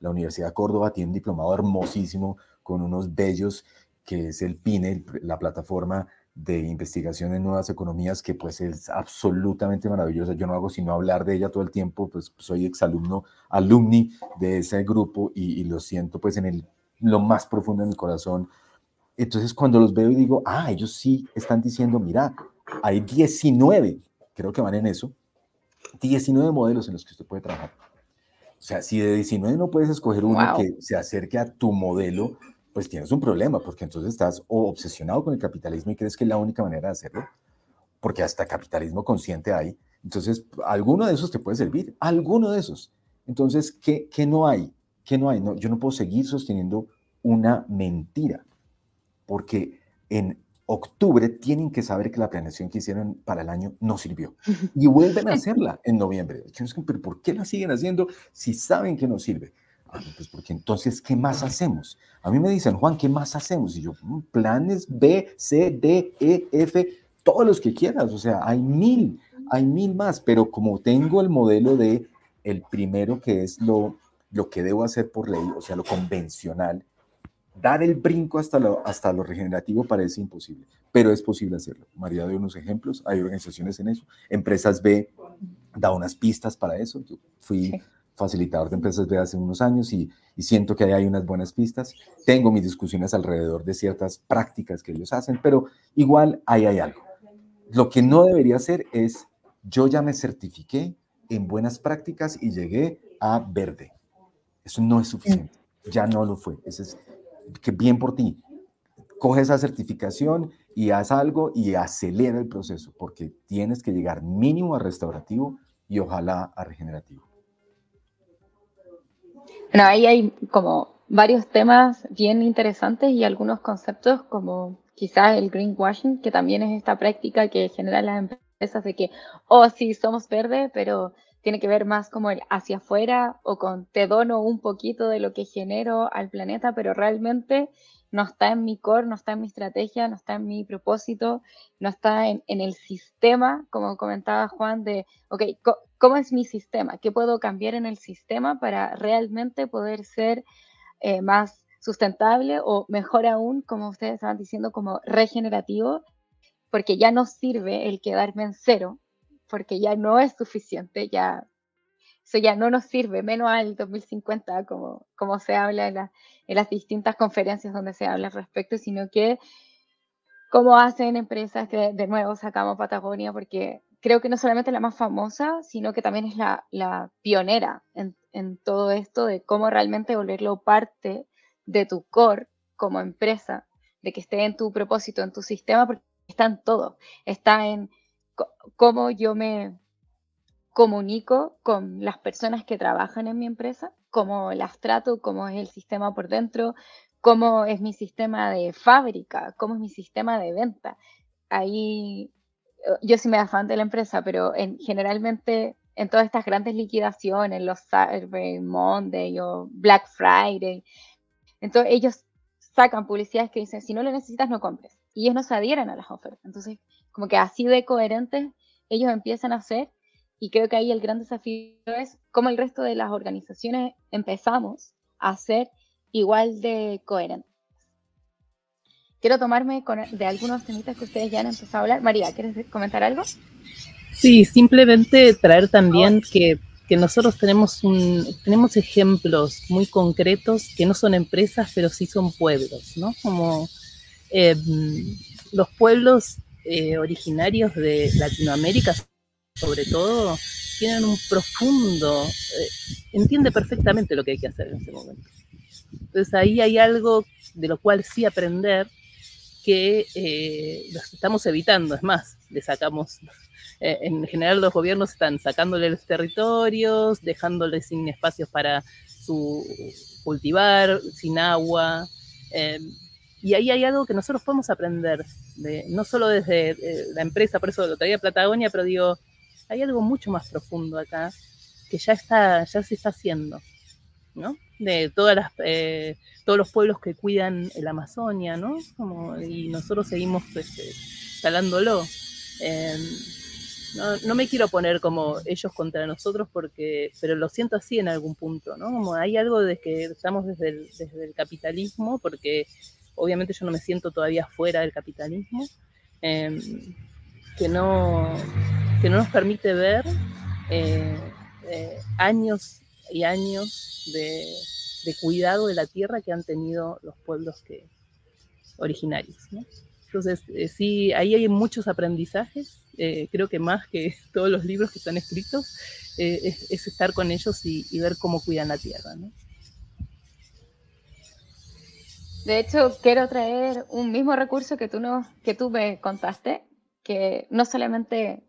La Universidad de Córdoba tiene un diplomado hermosísimo con unos bellos que es el PINE, la plataforma de investigación en nuevas economías que pues es absolutamente maravillosa. Yo no hago sino hablar de ella todo el tiempo, pues soy exalumno, alumni de ese grupo y, lo siento pues en el, lo más profundo de mi corazón. Entonces cuando los veo y digo, ah, ellos sí están diciendo, mira, hay 19, creo que van en eso, 19 modelos en los que usted puede trabajar. O sea, si de 19 no puedes escoger uno que se acerque a tu modelo, pues tienes un problema, porque entonces estás obsesionado con el capitalismo y crees que es la única manera de hacerlo, porque hasta capitalismo consciente hay. Entonces, alguno de esos te puede servir, alguno de esos. Entonces, ¿qué, qué no hay? ¿Qué no hay? No, yo no puedo seguir sosteniendo una mentira, porque en octubre tienen que saber que la planeación que hicieron para el año no sirvió y vuelven a hacerla en noviembre. Pero ¿por qué la siguen haciendo si saben que no sirve? Ah, pues porque entonces, ¿qué más hacemos? A mí me dicen, Juan, ¿qué más hacemos? Y yo, mm, planes B, C, D, E, F, todos los que quieras. O sea, hay mil, hay mil más, pero como tengo el modelo de el primero que es lo, lo que debo hacer por ley, o sea, lo convencional, dar el brinco hasta lo, hasta lo regenerativo parece imposible, pero es posible hacerlo. María dio unos ejemplos, hay organizaciones en eso. Empresas B da unas pistas para eso. Yo fui facilitador de empresas B hace unos años y, y, siento que ahí hay unas buenas pistas. Tengo mis discusiones alrededor de ciertas prácticas que ellos hacen, pero igual ahí hay algo. Lo que no debería hacer es, yo ya me certifiqué en buenas prácticas y llegué a verde. Eso no es suficiente. Ya no lo fue. Eso es que bien por ti. Coge esa certificación y haz algo y acelera el proceso, porque tienes que llegar mínimo a restaurativo y ojalá a regenerativo. Bueno, ahí hay como varios temas bien interesantes y algunos conceptos como quizás el greenwashing, que también es esta práctica que genera las empresas de que, oh, sí, somos verde, pero tiene que ver más como el hacia afuera o con te dono un poquito de lo que genero al planeta, pero realmente no está en mi core, no está en mi estrategia, no está en mi propósito, no está en, el sistema, como comentaba Juan, de, ok, ¿cómo es mi sistema? ¿Qué puedo cambiar en el sistema para realmente poder ser eh, más sustentable o mejor aún, como ustedes estaban diciendo, como regenerativo? Porque ya no sirve el quedarme en cero, porque ya no es suficiente, ya eso ya no nos sirve, menos al 2050, como, como se habla en, las distintas conferencias donde se habla al respecto, sino que como hacen empresas que de nuevo sacamos Patagonia, porque creo que no solamente la más famosa, sino que también es la, pionera en, en, todo esto de cómo realmente volverlo parte de tu core como empresa, de que esté en tu propósito, en tu sistema, porque está en todo, está en cómo yo me comunico con las personas que trabajan en mi empresa, cómo las trato, cómo es el sistema por dentro, cómo es mi sistema de fábrica, cómo es mi sistema de venta. Ahí eh, yo sí me da fan de la empresa, pero en, generalmente en todas estas grandes liquidaciones, los Cyber Monday o Black Friday, entonces ellos sacan publicidades que dicen, si no lo necesitas, no compres. Y ellos no se adhieren a las ofertas. Entonces, como que así de coherentes ellos empiezan a ser y creo que ahí el gran desafío es cómo el resto de las organizaciones empezamos a ser igual de coherentes. Quiero tomarme de algunos temitas que ustedes ya han empezado a hablar. María, ¿quieres comentar algo? Sí, simplemente traer también que, que, nosotros tenemos, un, tenemos ejemplos muy concretos que no son empresas, pero sí son pueblos, ¿no? Como eh, los pueblos eh, originarios de Latinoamérica sobre todo, tienen un profundo, eh, entiende perfectamente lo que hay que hacer en ese momento. Entonces ahí hay algo de lo cual sí aprender que eh, los estamos evitando, es más, le sacamos, en general los gobiernos están sacándole los territorios, dejándoles sin espacios para su cultivar, sin agua, y ahí hay algo que nosotros podemos aprender, de, no solo desde la empresa, por eso lo traía Patagonia, pero digo, hay algo mucho más profundo acá que ya está, ya se está haciendo, ¿no? De todas las, eh, todos los pueblos que cuidan el Amazonia, ¿no? Y nosotros seguimos este, talándolo. Em, no, no, me quiero poner como ellos contra nosotros porque, pero lo siento así en algún punto, ¿no? Como hay algo de que estamos desde desde el capitalismo, porque obviamente yo no me siento todavía fuera del capitalismo, em, que no, que no nos permite ver eh, eh, años y años de, cuidado de la tierra que han tenido los pueblos que, originarios. Entonces, eh, sí, ahí hay muchos aprendizajes, creo que más que todos los libros que están escritos, es, estar con ellos y, ver cómo cuidan la tierra. De hecho, quiero traer un mismo recurso que tú, que me contaste, que no solamente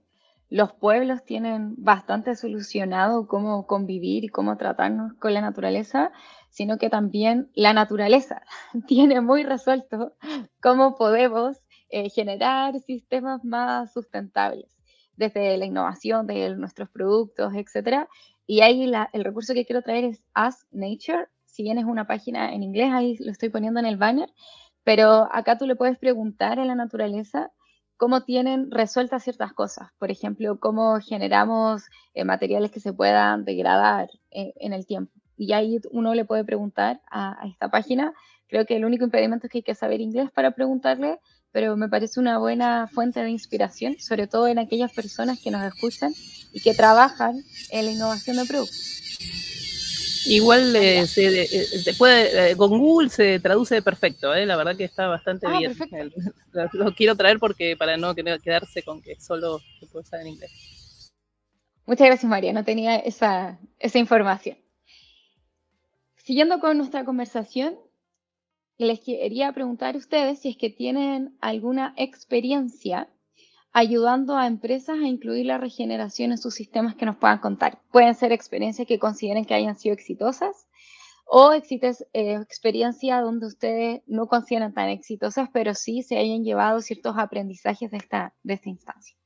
los pueblos tienen bastante solucionado cómo convivir y cómo tratarnos con la naturaleza, sino que también la naturaleza tiene muy resuelto cómo podemos eh, generar sistemas más sustentables, desde la innovación de nuestros productos, etc. Y ahí el recurso que quiero traer es Ask Nature, si bien es una página en inglés, ahí lo estoy poniendo en el banner, pero acá tú le puedes preguntar a la naturaleza cómo tienen resueltas ciertas cosas. Por ejemplo, cómo generamos eh, materiales que se puedan degradar eh, en el tiempo. Y ahí uno le puede preguntar a, a, esta página. Creo que el único impedimento es que hay que saber inglés para preguntarle, pero me parece una buena fuente de inspiración, sobre todo en aquellas personas que nos escuchan y que trabajan en la innovación de productos. Igual eh, se, eh, se, puede, eh, con Google se traduce perfecto, ¿eh? la verdad que está bastante ah, bien. Lo, lo, quiero traer porque para no quedarse con que solo se puede usar en inglés. Muchas gracias María, no tenía esa, esa información. Siguiendo con nuestra conversación, les quería preguntar a ustedes si es que tienen alguna experiencia ayudando a empresas a incluir la regeneración en sus sistemas que nos puedan contar. Pueden ser experiencias que consideren que hayan sido exitosas o existen eh, experiencias donde ustedes no consideran tan exitosas, pero sí se hayan llevado ciertos aprendizajes de esta, de esta instancia.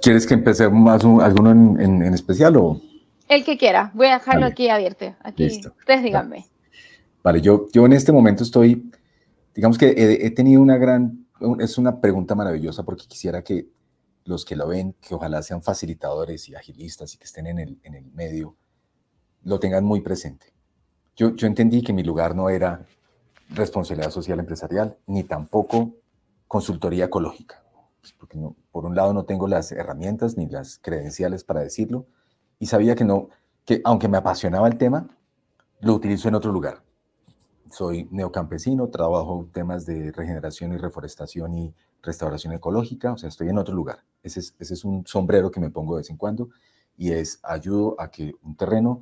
¿Quieres que empecemos más un, alguno en, en, en, especial o...? El que quiera. Voy a dejarlo vale. aquí abierto. Aquí, Listo. ustedes díganme. Vale, yo, yo en este momento estoy, digamos que he, he tenido una gran es una pregunta maravillosa porque quisiera que los que lo ven, que ojalá sean facilitadores y agilistas y que estén en el, en el medio, lo tengan muy presente. Yo, yo entendí que mi lugar no era responsabilidad social empresarial, ni tampoco consultoría ecológica, pues, porque por un lado no tengo las herramientas ni las credenciales para decirlo, y sabía que no, que aunque me apasionaba el tema, lo utilizo en otro lugar soy neocampesino, trabajo temas de regeneración y reforestación y restauración ecológica, o sea, estoy en otro lugar. Ese es, ese es un sombrero que me pongo de vez en cuando y es ayudo a que un terreno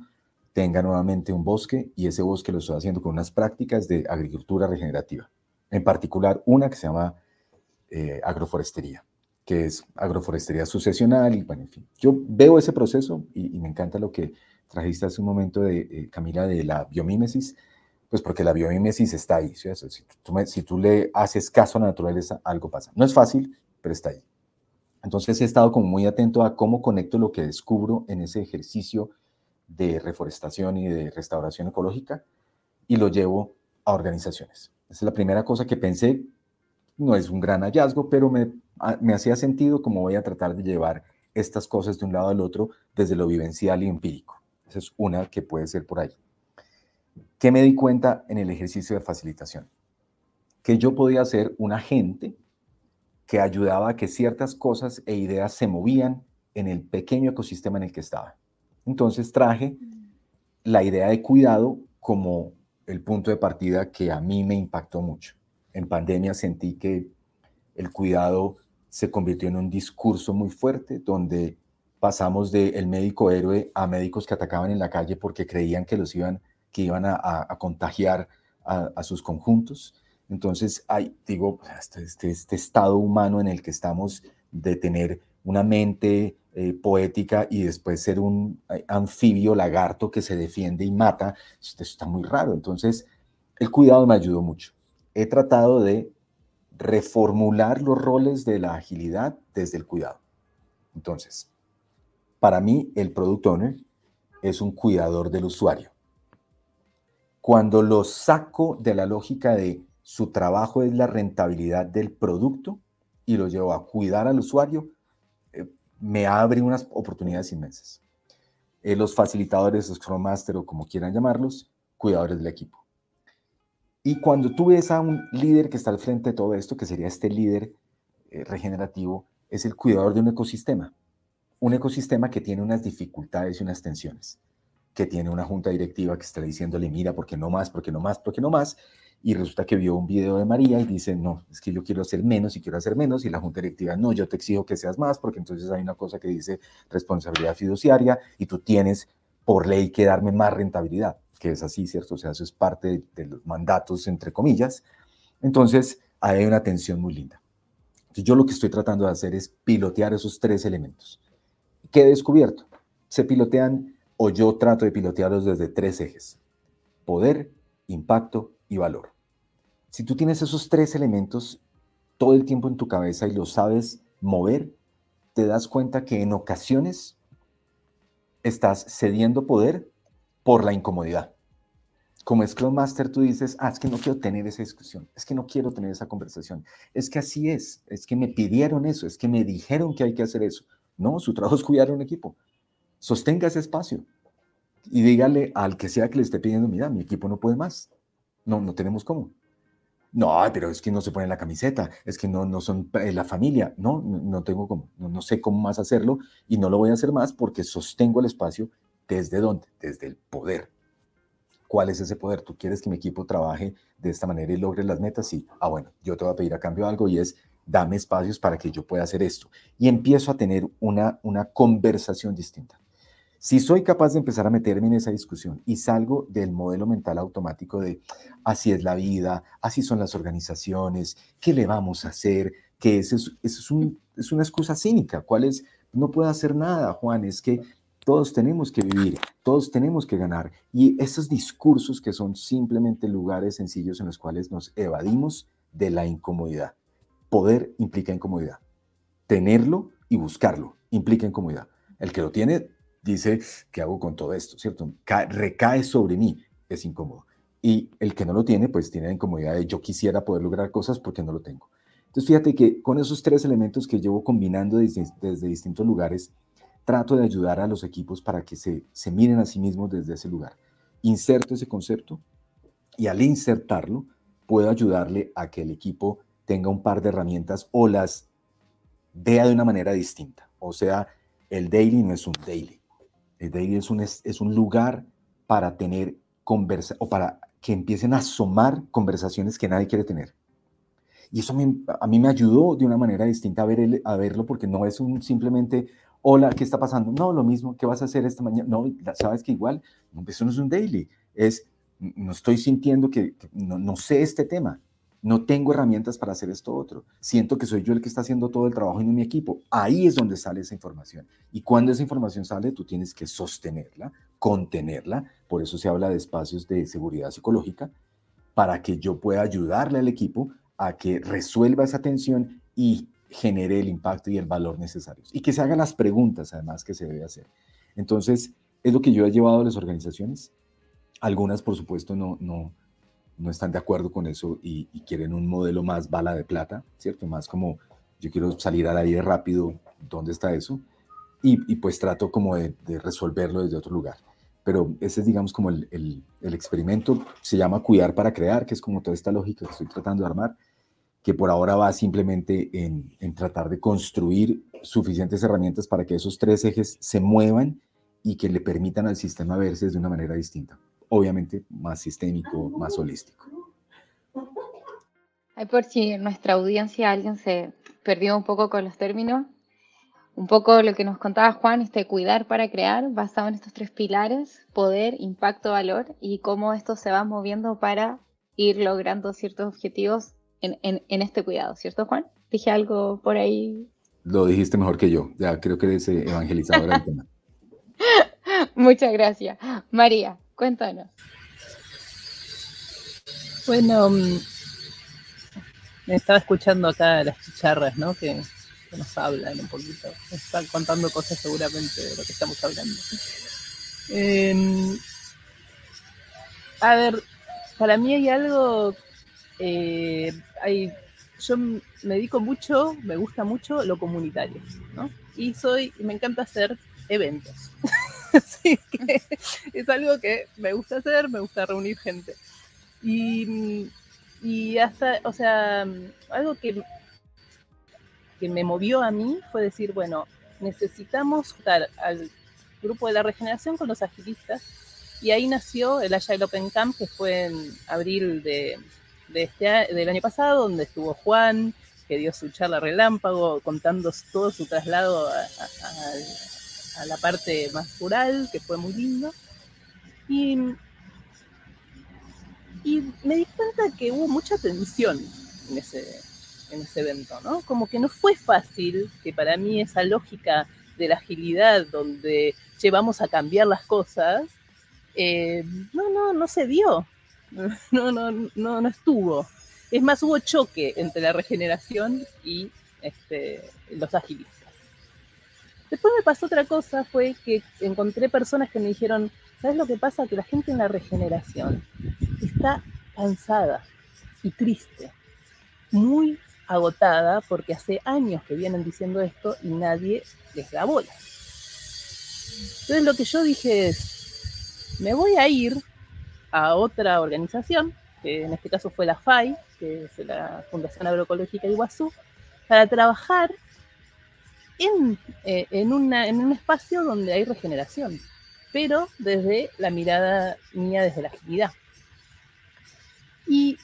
tenga nuevamente un bosque y ese bosque lo estoy haciendo con unas prácticas de agricultura regenerativa. En particular, una que se llama eh, agroforestería, que es agroforestería sucesional y bueno, en fin. Yo veo ese proceso y, y me encanta lo que trajiste hace un momento de eh, Camila de la biomímesis pues porque la biomímesis está ahí. ¿sí? Si, tú, si, tú, le haces caso a la naturaleza, algo pasa. No es fácil, pero está ahí. Entonces he estado como muy atento a cómo conecto lo que descubro en ese ejercicio de reforestación y de restauración ecológica y lo llevo a organizaciones. Esa es la primera cosa que pensé. No es un gran hallazgo, pero me, me hacía sentido como voy a tratar de llevar estas cosas de un lado al otro desde lo vivencial y empírico. Esa es una que puede ser por ahí. ¿Qué me di cuenta en el ejercicio de facilitación? Que yo podía ser un agente que ayudaba a que ciertas cosas e ideas se movían en el pequeño ecosistema en el que estaba. Entonces traje la idea de cuidado como el punto de partida que a mí me impactó mucho. En pandemia sentí que el cuidado se convirtió en un discurso muy fuerte donde pasamos del el médico héroe a médicos que atacaban en la calle porque creían que los iban que iban a, a contagiar a, a, sus conjuntos. Entonces, hay, digo, este, este, este, estado humano en el que estamos de tener una mente eh, poética y después ser un eh, anfibio lagarto que se defiende y mata, esto está muy raro. Entonces, el cuidado me ayudó mucho. He tratado de reformular los roles de la agilidad desde el cuidado. Entonces, para mí, el product owner es un cuidador del usuario cuando lo saco de la lógica de su trabajo es la rentabilidad del producto y lo llevo a cuidar al usuario, eh, me abre unas oportunidades inmensas. Eh, los facilitadores, los Scrum Master o como quieran llamarlos, cuidadores del equipo. Y cuando tú ves a un líder que está al frente de todo esto, que sería este líder eh, regenerativo, es el cuidador de un ecosistema. Un ecosistema que tiene unas dificultades y unas tensiones que tiene una junta directiva que está diciéndole, mira, ¿por qué no más? ¿Por qué no más? ¿Por qué no más? Y resulta que vio un video de María y dice, no, es que yo quiero hacer menos y quiero hacer menos. Y la junta directiva, no, yo te exijo que seas más, porque entonces hay una cosa que dice responsabilidad fiduciaria y tú tienes por ley que darme más rentabilidad, que es así, ¿cierto? O sea, eso es parte de, de los mandatos, entre comillas. Entonces, hay una tensión muy linda. Entonces, yo lo que estoy tratando de hacer es pilotear esos tres elementos. ¿Qué he descubierto? Se pilotean o yo trato de pilotearlos desde tres ejes, poder, impacto y valor. Si tú tienes esos tres elementos todo el tiempo en tu cabeza y los sabes mover, te das cuenta que en ocasiones estás cediendo poder por la incomodidad. Como Scrum Master tú dices, ah, es que no quiero tener esa discusión, es que no quiero tener esa conversación, es que así es, es que me pidieron eso, es que me dijeron que hay que hacer eso. No, su trabajo es cuidar un equipo. Sostenga ese espacio y dígale al que sea que le esté pidiendo, mira, mi equipo no puede más. No, no tenemos cómo. No, pero es que no se pone la camiseta, es que no, no son eh, la familia. No, no, tengo cómo, no, no sé cómo más hacerlo y no lo voy a hacer más porque sostengo el espacio desde dónde? Desde el poder. ¿Cuál es ese poder? ¿Tú quieres que mi equipo trabaje de esta manera y logre las metas? Sí. Ah, bueno, yo te voy a pedir a cambio algo y es dame espacios para que yo pueda hacer esto. Y empiezo a tener una, una conversación distinta. Si soy capaz de empezar a meterme en esa discusión y salgo del modelo mental automático de así es la vida, así son las organizaciones, ¿qué le vamos a hacer? Que eso es, es una excusa cínica. ¿Cuál es? No puedo hacer nada, Juan. Es que todos tenemos que vivir, todos tenemos que ganar. Y esos discursos que son simplemente lugares sencillos en los cuales nos evadimos de la incomodidad. Poder implica incomodidad. Tenerlo y buscarlo implica incomodidad. El que lo tiene dice, ¿qué hago con todo esto? ¿Cierto? recae sobre mí, es incómodo. Y el que no lo tiene, pues tiene la incomodidad de yo quisiera poder lograr cosas porque no lo tengo. Entonces, fíjate que con esos tres elementos que llevo combinando desde, desde distintos lugares, trato de ayudar a los equipos para que se, se miren a sí mismos desde ese lugar. Inserto ese concepto y al insertarlo, puedo ayudarle a que el equipo tenga un par de herramientas o las vea de una manera distinta. O sea, el daily no es un daily. El daily es un, es, un lugar para tener conversa o para que empiecen a asomar conversaciones que nadie quiere tener. Y eso a mí, me ayudó de una manera distinta a, ver a verlo, porque no es un simplemente, hola, ¿qué está pasando? No, lo mismo, ¿qué vas a hacer esta mañana? No, sabes que igual, eso no es un daily, es, no estoy sintiendo que, no, no, sé este tema, no tengo herramientas para hacer esto otro. Siento que soy yo el que está haciendo todo el trabajo y no mi equipo. Ahí es donde sale esa información. Y cuando esa información sale, tú tienes que sostenerla, contenerla. Por eso se habla de espacios de seguridad psicológica, para que yo pueda ayudarle al equipo a que resuelva esa tensión y genere el impacto y el valor necesarios. Y que se hagan las preguntas, además, que se debe hacer. Entonces, es lo que yo he llevado a las organizaciones. Algunas, por supuesto, no, no, no están de acuerdo con eso y, quieren un modelo más bala de plata, ¿cierto? Más como yo quiero salir al aire rápido, ¿dónde está eso? Y, pues trato como de, resolverlo desde otro lugar. Pero ese es, digamos, como el, experimento, se llama cuidar para crear, que es como toda esta lógica que estoy tratando de armar, que por ahora va simplemente en, en tratar de construir suficientes herramientas para que esos tres ejes se muevan y que le permitan al sistema verse de una manera distinta obviamente más sistémico, más holístico. Hay por si en nuestra audiencia alguien se perdió un poco con los términos, un poco lo que nos contaba Juan, este cuidar para crear, basado en estos tres pilares, poder, impacto, valor, y cómo esto se va moviendo para ir logrando ciertos objetivos en, en este cuidado, ¿cierto Juan? Dije algo por ahí. Lo dijiste mejor que yo, ya creo que eres eh, evangelizador del tema. Muchas gracias. María, Cuéntanos. Bueno, mm, me estaba escuchando acá las chicharras, ¿no? Que, nos hablan un poquito. Están contando cosas seguramente de lo que estamos hablando. Em, a ver, para mí hay algo, eh, hay, yo me dedico mucho, me gusta mucho lo comunitario, ¿no? Y soy, me encanta hacer eventos. Así que es algo que me gusta hacer, me gusta reunir gente. Y, y hasta, o sea, algo que, que me movió a mí fue decir, bueno, necesitamos juntar al grupo de la regeneración con los agilistas. Y ahí nació el Agile Open Camp, que fue en abril de, de este, del año pasado, donde estuvo Juan, que dio su charla relámpago, contando todo su traslado a la parte más rural, que fue muy lindo. Y, y me di cuenta que hubo mucha tensión en ese, en ese evento, ¿no? Como que no fue fácil, que para mí esa lógica de la agilidad donde llevamos a cambiar las cosas, eh, no, no, no se dio, no, no, no, no estuvo. Es más, hubo choque entre la regeneración y este, los agilistas. Después me pasó otra cosa, fue que encontré personas que me dijeron, ¿Sabes lo que pasa? Que la gente en la regeneración está cansada y triste, muy agotada porque hace años que vienen diciendo esto y nadie les da bola. Entonces lo que yo dije es, me voy a ir a otra organización, que en este caso fue la FAI, que es la Fundación Agroecológica de Iguazú, para trabajar en, eh, en un espacio donde hay regeneración, pero desde la mirada mía, desde la agilidad. Y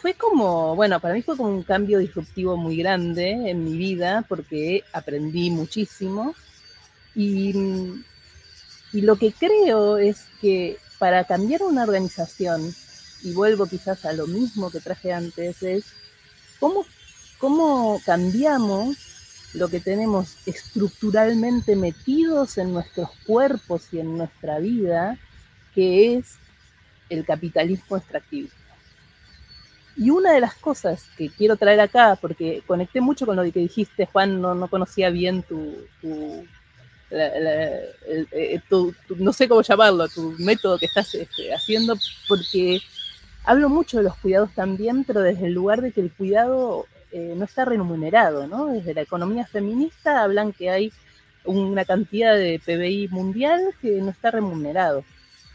fue como, bueno, para mí fue como un cambio disruptivo muy grande en mi vida porque aprendí muchísimo y, y lo que creo es que para cambiar una organización, y vuelvo quizás a lo mismo que traje antes, es cómo, cómo cambiamos lo que tenemos estructuralmente metidos en nuestros cuerpos y en nuestra vida, que es el capitalismo extractivo. Y una de las cosas que quiero traer acá, porque conecté mucho con lo que dijiste, Juan, no, no conocía bien tu, eh, tu, no sé cómo llamarlo, tu método que estás este, haciendo, porque hablo mucho de los cuidados también, pero desde el lugar de que el cuidado eh, no está remunerado, ¿no? Desde la economía feminista hablan que hay una cantidad de PBI mundial que no está remunerado.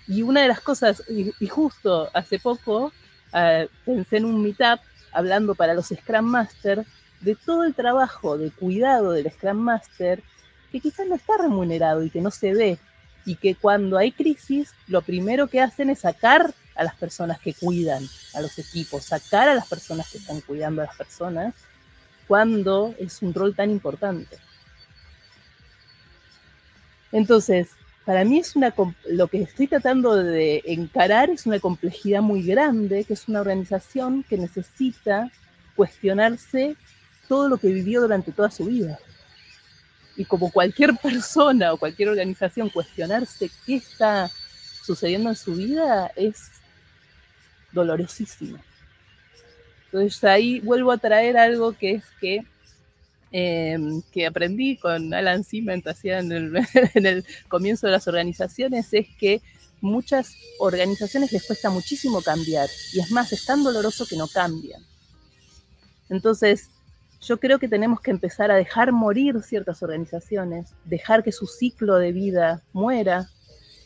Y una de las cosas, y justo hace poco eh, pensé en un meetup hablando para los Scrum Master de todo el trabajo de cuidado del Scrum Master que quizás no está remunerado y que no se ve y que cuando hay crisis lo primero que hacen es sacar a las personas que cuidan a los equipos, sacar a las personas que están cuidando a las personas cuando es un rol tan importante. Entonces, para mí es una, lo que estoy tratando de encarar es una complejidad muy grande, que es una organización que necesita cuestionarse todo lo que vivió durante toda su vida. Y como cualquier persona o cualquier organización, cuestionarse qué está sucediendo en su vida es dolorosísimo. Entonces ahí vuelvo a traer algo que es que Em, que aprendí con Alan Cement en el, en el comienzo de las organizaciones es que muchas organizaciones les cuesta muchísimo cambiar y es más, es tan doloroso que no cambian. Entonces, yo creo que tenemos que empezar a dejar morir ciertas organizaciones, dejar que su ciclo de vida muera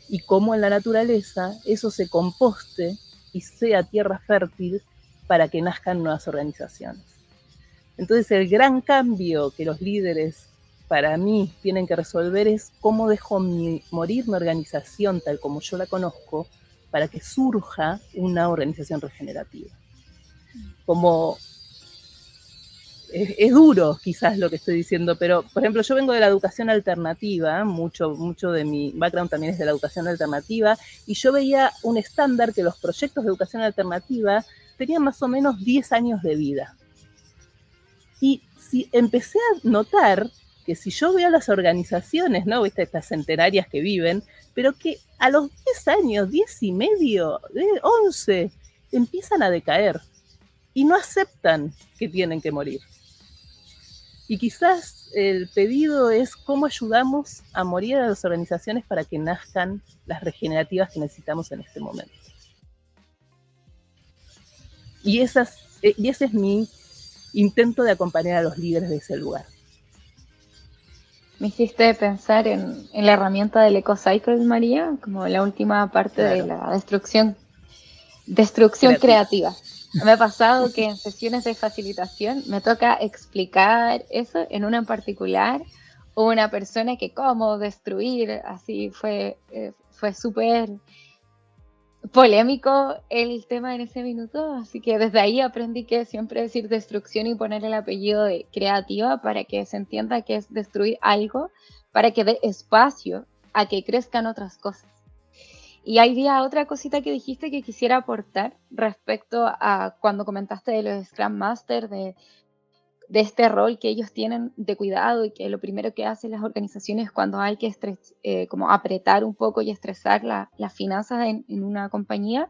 y como en la naturaleza eso se composte y sea tierra fértil para que nazcan nuevas organizaciones. Entonces el gran cambio que los líderes para mí tienen que resolver es cómo dejo morir mi organización tal como yo la conozco para que surja una organización regenerativa. Como es, duro quizás lo que estoy diciendo, pero por ejemplo yo vengo de la educación alternativa, mucho, mucho de mi background también es de la educación alternativa, y yo veía un estándar que los proyectos de educación alternativa tenían más o menos 10 años de vida. Y empecé a notar que si yo veo las organizaciones, ¿no? ¿Viste? Estas centenarias que viven, pero que a los 10 años, 10 y medio, 11, empiezan a decaer y no aceptan que tienen que morir. Y quizás el pedido es cómo ayudamos a morir a las organizaciones para que nazcan las regenerativas que necesitamos en este momento. Y, esas, eh, y ese es mi intento de acompañar a los líderes de ese lugar. Me hiciste pensar en, la herramienta del EcoCycle, María, como la última parte de la destrucción, destrucción creativa. Me ha pasado que en sesiones de facilitación me toca explicar eso en una en particular una persona que cómo destruir, así fue, eh, fue súper polémico el tema en ese minuto, así que desde ahí aprendí que siempre decir destrucción y poner el apellido de creativa para que se entienda que es destruir algo, para que dé espacio a que crezcan otras cosas. Y hay otra cosita que dijiste que quisiera aportar respecto a cuando comentaste de los Scrum Master, de este rol que ellos tienen de cuidado y que lo primero que hacen las organizaciones cuando hay que eh, como apretar un poco y estresar las finanzas en, una compañía,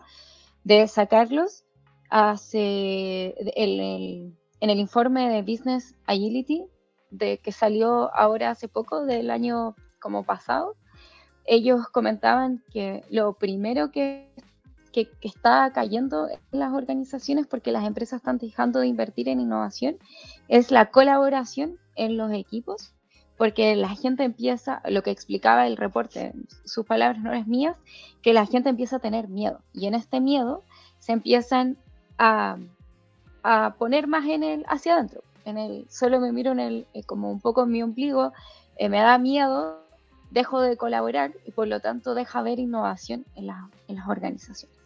de sacarlos hace, en el informe de Business Agility que salió ahora hace poco del año como pasado, ellos comentaban que lo primero que, que, está cayendo en las organizaciones porque las empresas están dejando de invertir en innovación es la colaboración en los equipos, porque la gente empieza, lo que explicaba el reporte, sus palabras no es mías, que la gente empieza a tener miedo. Y en este miedo se empiezan a, a poner más en el hacia adentro, en el solo me miro en el eh, como un poco en mi ombligo, eh, me da miedo dejo de colaborar y por lo tanto deja haber innovación en, las organizaciones.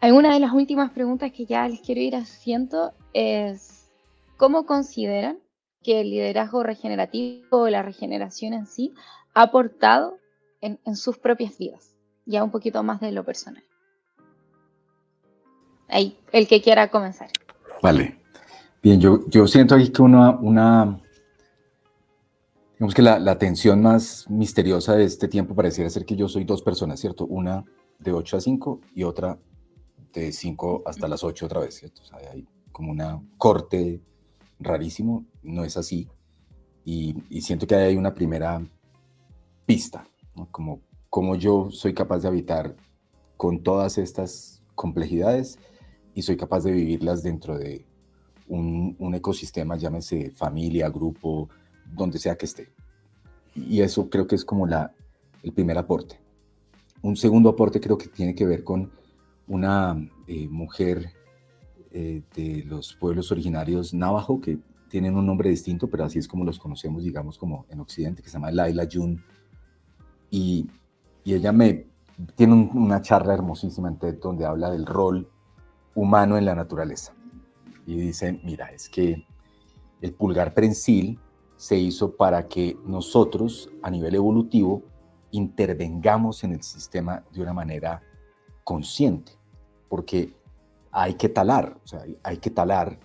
Alguna de las últimas preguntas que ya les quiero ir haciendo es, ¿cómo consideran que el liderazgo regenerativo o la regeneración en sí ha aportado en, sus propias vidas? Ya un poquito más de lo personal. Ahí, el que quiera comenzar. Vale. Bien, yo, yo siento aquí que una Digamos que la, la, tensión más misteriosa de este tiempo pareciera ser que yo soy dos personas, ¿cierto? Una de 8 a 5 y otra de 5 hasta las 8 otra vez, ¿cierto? O sea, hay como una corte rarísimo, no es así. Y, y siento que hay una primera pista, ¿no? como cómo yo soy capaz de habitar con todas estas complejidades y soy capaz de vivirlas dentro de un, un ecosistema, llámese familia, grupo, donde sea que esté. Y eso creo que es como la, el primer aporte. Un segundo aporte creo que tiene que ver con una eh, mujer eh, de los pueblos originarios navajo que tienen un nombre distinto, pero así es como los conocemos, digamos, como en Occidente, que se llama Laila Jun. Y, y ella me tiene una charla hermosísima en TED donde habla del rol humano en la naturaleza. Y dice, mira, es que el pulgar prensil se hizo para que nosotros a nivel evolutivo intervengamos en el sistema de una manera consciente, porque hay que talar, o sea, hay que talar,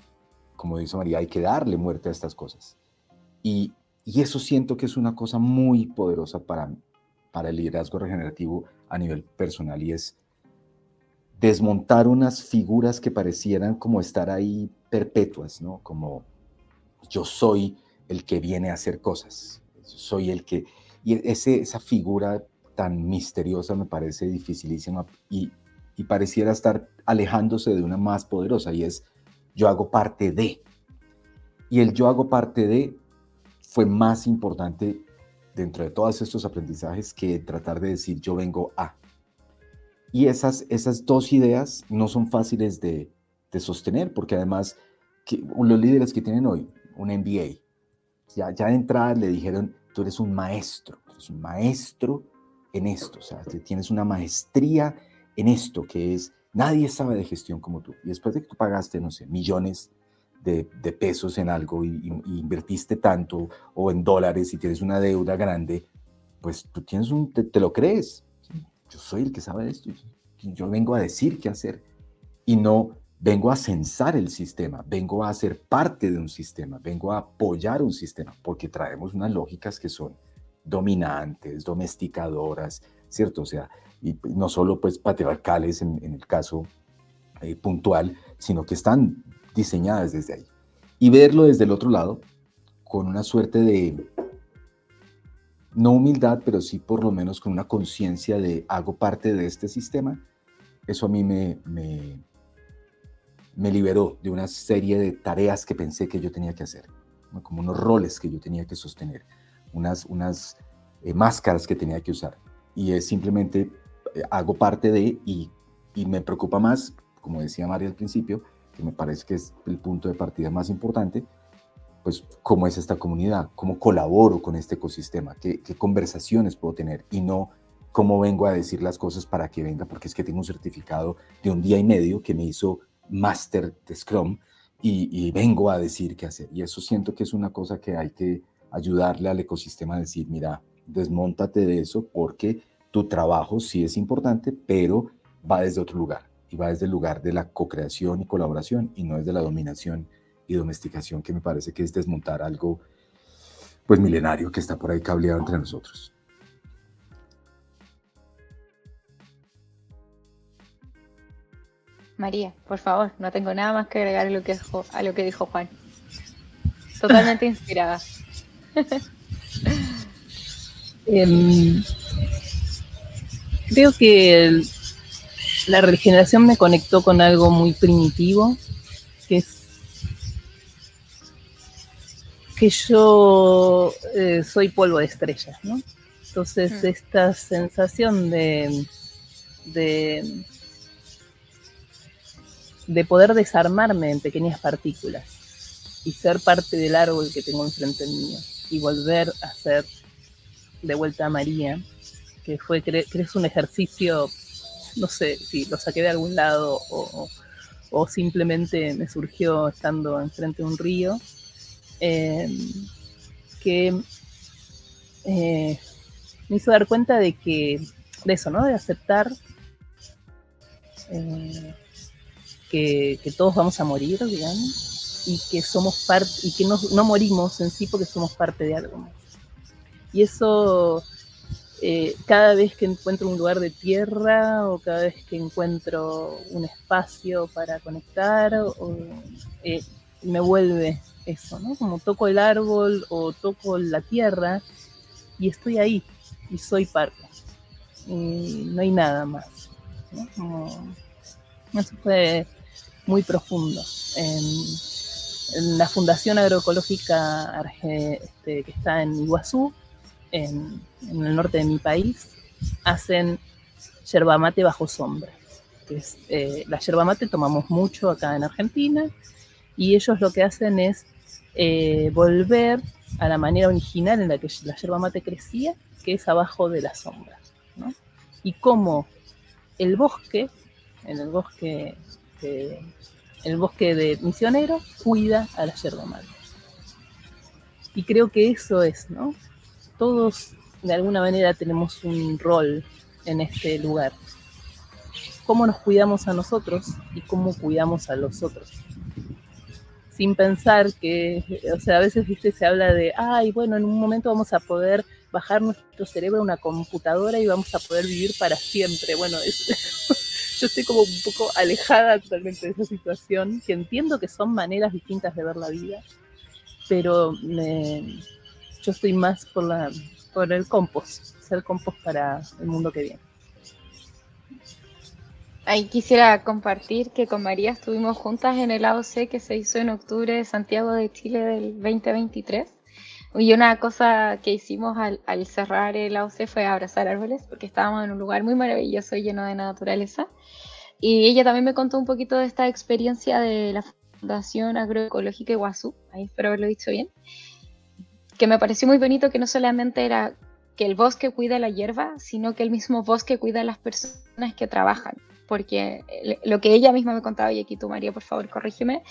como dice María, hay que darle muerte a estas cosas. Y, y eso siento que es una cosa muy poderosa para, para el liderazgo regenerativo a nivel personal y es desmontar unas figuras que parecieran como estar ahí perpetuas, ¿no? Como yo soy el que viene a hacer cosas. Soy el que... Y esa figura tan misteriosa me parece dificilísima y, pareciera estar alejándose de una más poderosa y es yo hago parte de. Y el yo hago parte de fue más importante dentro de todos estos aprendizajes que tratar de decir yo vengo a. Y esas, esas dos ideas no son fáciles de, sostener porque además los líderes que tienen hoy un MBA, ya, ya de entrada le dijeron, tú eres un maestro, eres un maestro en esto, o sea, tienes una maestría en esto, que es, nadie sabe de gestión como tú. Y después de que tú pagaste, no sé, millones de, de pesos en algo y, invertiste tanto, o en dólares y tienes una deuda grande, pues tú tienes un, te, te lo crees. Yo soy el que sabe de esto, yo vengo a decir qué hacer. Y no vengo a censar el sistema, vengo a ser parte de un sistema, vengo a apoyar un sistema, porque traemos unas lógicas que son dominantes, domesticadoras, ¿cierto? O sea, y no solo pues patriarcales en, el caso eh, puntual, sino que están diseñadas desde ahí. Y verlo desde el otro lado, con una suerte de, no humildad, pero sí por lo menos con una conciencia de hago parte de este sistema, eso a mí me, me me liberó de una serie de tareas que pensé que yo tenía que hacer, como unos roles que yo tenía que sostener, unas, unas eh, máscaras que tenía que usar. Y es simplemente eh, hago parte de y, y me preocupa más, como decía María al principio, que me parece que es el punto de partida más importante, pues cómo es esta comunidad, cómo colaboro con este ecosistema, qué, qué conversaciones puedo tener y no cómo vengo a decir las cosas para que venga, porque es que tengo un certificado de un día y medio que me hizo máster de Scrum y, vengo a decir qué hacer. Y eso siento que es una cosa que hay que ayudarle al ecosistema a decir, mira, desmontate de eso porque tu trabajo sí es importante, pero va desde otro lugar y va desde el lugar de la co-creación y colaboración y no desde la dominación y domesticación que me parece que es desmontar algo pues milenario que está por ahí cableado entre nosotros. María, por favor, no tengo nada más que agregar a lo que dijo, a lo que dijo Juan. Totalmente inspirada. Em, creo que la regeneración me conectó con algo muy primitivo, que es que yo eh, soy polvo de estrellas, ¿no? Entonces, mm. esta sensación de, de, de, poder desarmarme en pequeñas partículas y ser parte del árbol que tengo enfrente mío y volver a ser de vuelta a María, que fue, que es un ejercicio, no sé si lo saqué de algún lado o, o simplemente me surgió estando enfrente de un río eh, que eh, me hizo dar cuenta de que, de eso, ¿no? De aceptar eh, que, todos vamos a morir, digamos, y que somos parte, y que no, no, morimos en sí porque somos parte de algo más. Y eso, cada vez que encuentro un lugar de tierra o cada vez que encuentro un espacio para conectar, me vuelve eso, ¿no? Como toco el árbol o toco la tierra y estoy ahí y soy parte. Y no hay nada más. Eso fue muy profundo. La Fundación Agroecológica este, que está en Iguazú, en, el norte de mi país, hacen yerba mate bajo sombra. eh, la yerba mate tomamos mucho acá en Argentina y ellos lo que hacen es eh, volver a la manera original en la que la yerba mate crecía, que es abajo de las sombras. Y cómo el bosque, en el bosque, el bosque de misionero, cuida a la yerba mate. Y creo que eso es, ¿no? Todos de alguna manera tenemos un rol en este lugar. Cómo nos cuidamos a nosotros y cómo cuidamos a los otros sin pensar que, o sea, a veces ¿viste? se habla de, ay, bueno, en un momento vamos a poder bajar nuestro cerebro a una computadora y vamos a poder vivir para siempre. Bueno, yo estoy como un poco alejada totalmente de esa situación, que entiendo que son maneras distintas de ver la vida, pero yo estoy más por, la, por el compost, ser compost para el mundo que viene. Ahí quisiera compartir que con María estuvimos juntas en el AOC que se hizo en octubre de Santiago de Chile del 2023. Y una cosa que hicimos al, cerrar el AOC fue abrazar árboles, porque estábamos en un lugar muy maravilloso y lleno de naturaleza. Y ella también me contó un poquito de esta experiencia de la Fundación Agroecológica Iguazú, ahí espero haberlo dicho bien, que me pareció muy bonito que no solamente era que el bosque cuida la hierba, sino que el mismo bosque cuida a las personas que trabajan porque lo que ella misma me contaba, y aquí tú María, por favor, corrígeme,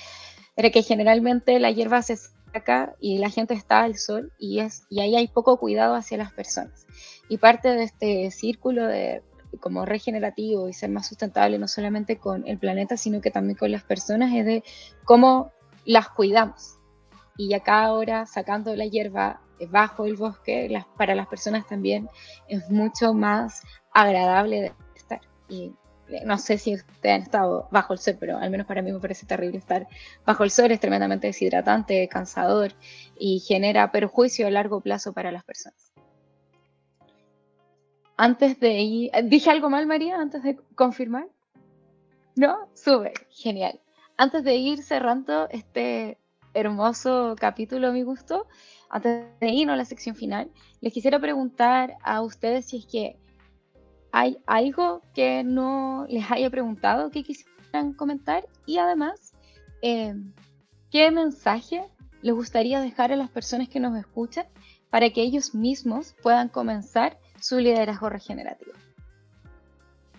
era que generalmente la hierba se saca y la gente está al sol y, es, y ahí hay poco cuidado hacia las personas. Y parte de este círculo de como regenerativo y ser más sustentable no solamente con el planeta, sino que también con las personas, es de cómo las cuidamos. Y acá ahora sacando la hierba bajo el bosque, las, para las personas también es mucho más agradable de estar. Y no sé si ustedes han estado bajo el sol, pero al menos para mí me parece terrible estar bajo el sol, es tremendamente deshidratante, cansador y genera perjuicio a largo plazo para las personas. Antes de ir, ¿dije algo mal María antes de confirmar? ¿No? Sube, genial. Antes de ir cerrando este hermoso capítulo a mi gusto, antes de irnos a la sección final, les quisiera preguntar a ustedes si es que ¿Hay algo que no les haya preguntado que quisieran comentar? Y además, eh, ¿qué mensaje les gustaría dejar a las personas que nos escuchan para que ellos mismos puedan comenzar su liderazgo regenerativo?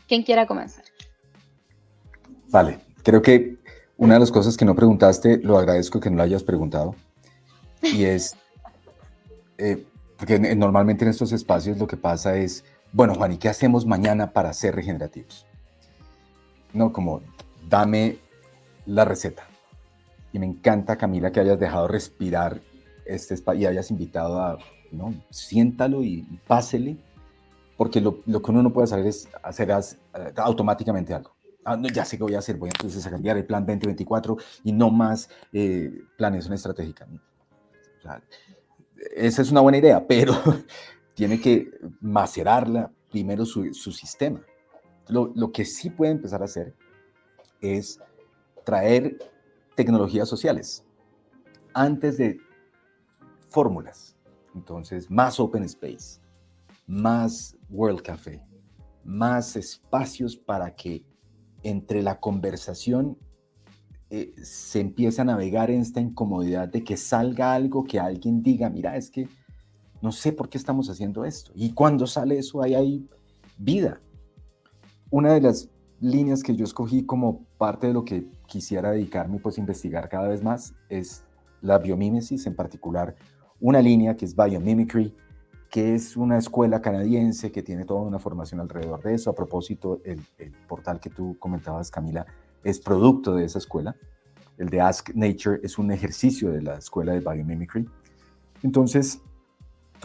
¿Quién quiera comenzar? Vale, creo que una de las cosas que no preguntaste, lo agradezco que no lo hayas preguntado, y es, eh, porque normalmente en estos espacios lo que pasa es, bueno, Juan, ¿y qué hacemos mañana para ser regenerativos? No, como, dame la receta. Y me encanta, Camila, que hayas dejado respirar este espacio y hayas invitado a, ¿no? Siéntalo y, pásele, porque lo, que uno no puede hacer es hacer eh, automáticamente algo. Ah, no, ya sé qué voy a hacer, voy entonces a cambiar el plan 2024 y no más eh, planes estratégica. esa es una buena idea, pero tiene que macerarla primero su, sistema. Lo, que sí puede empezar a hacer es traer tecnologías sociales antes de fórmulas. Entonces, más open space, más World Café, más espacios para que entre la conversación eh, se empiece a navegar en esta incomodidad de que salga algo que alguien diga, mira, es que no sé por qué estamos haciendo esto. Y cuando sale eso, ahí hay vida. Una de las líneas que yo escogí como parte de lo que quisiera dedicarme pues investigar cada vez más es la biomímesis, en particular una línea que es biomimicry, que es una escuela canadiense que tiene toda una formación alrededor de eso. A propósito, el portal que tú comentabas, Camila, es producto de esa escuela. El de Ask Nature es un ejercicio de la escuela de biomimicry. Entonces,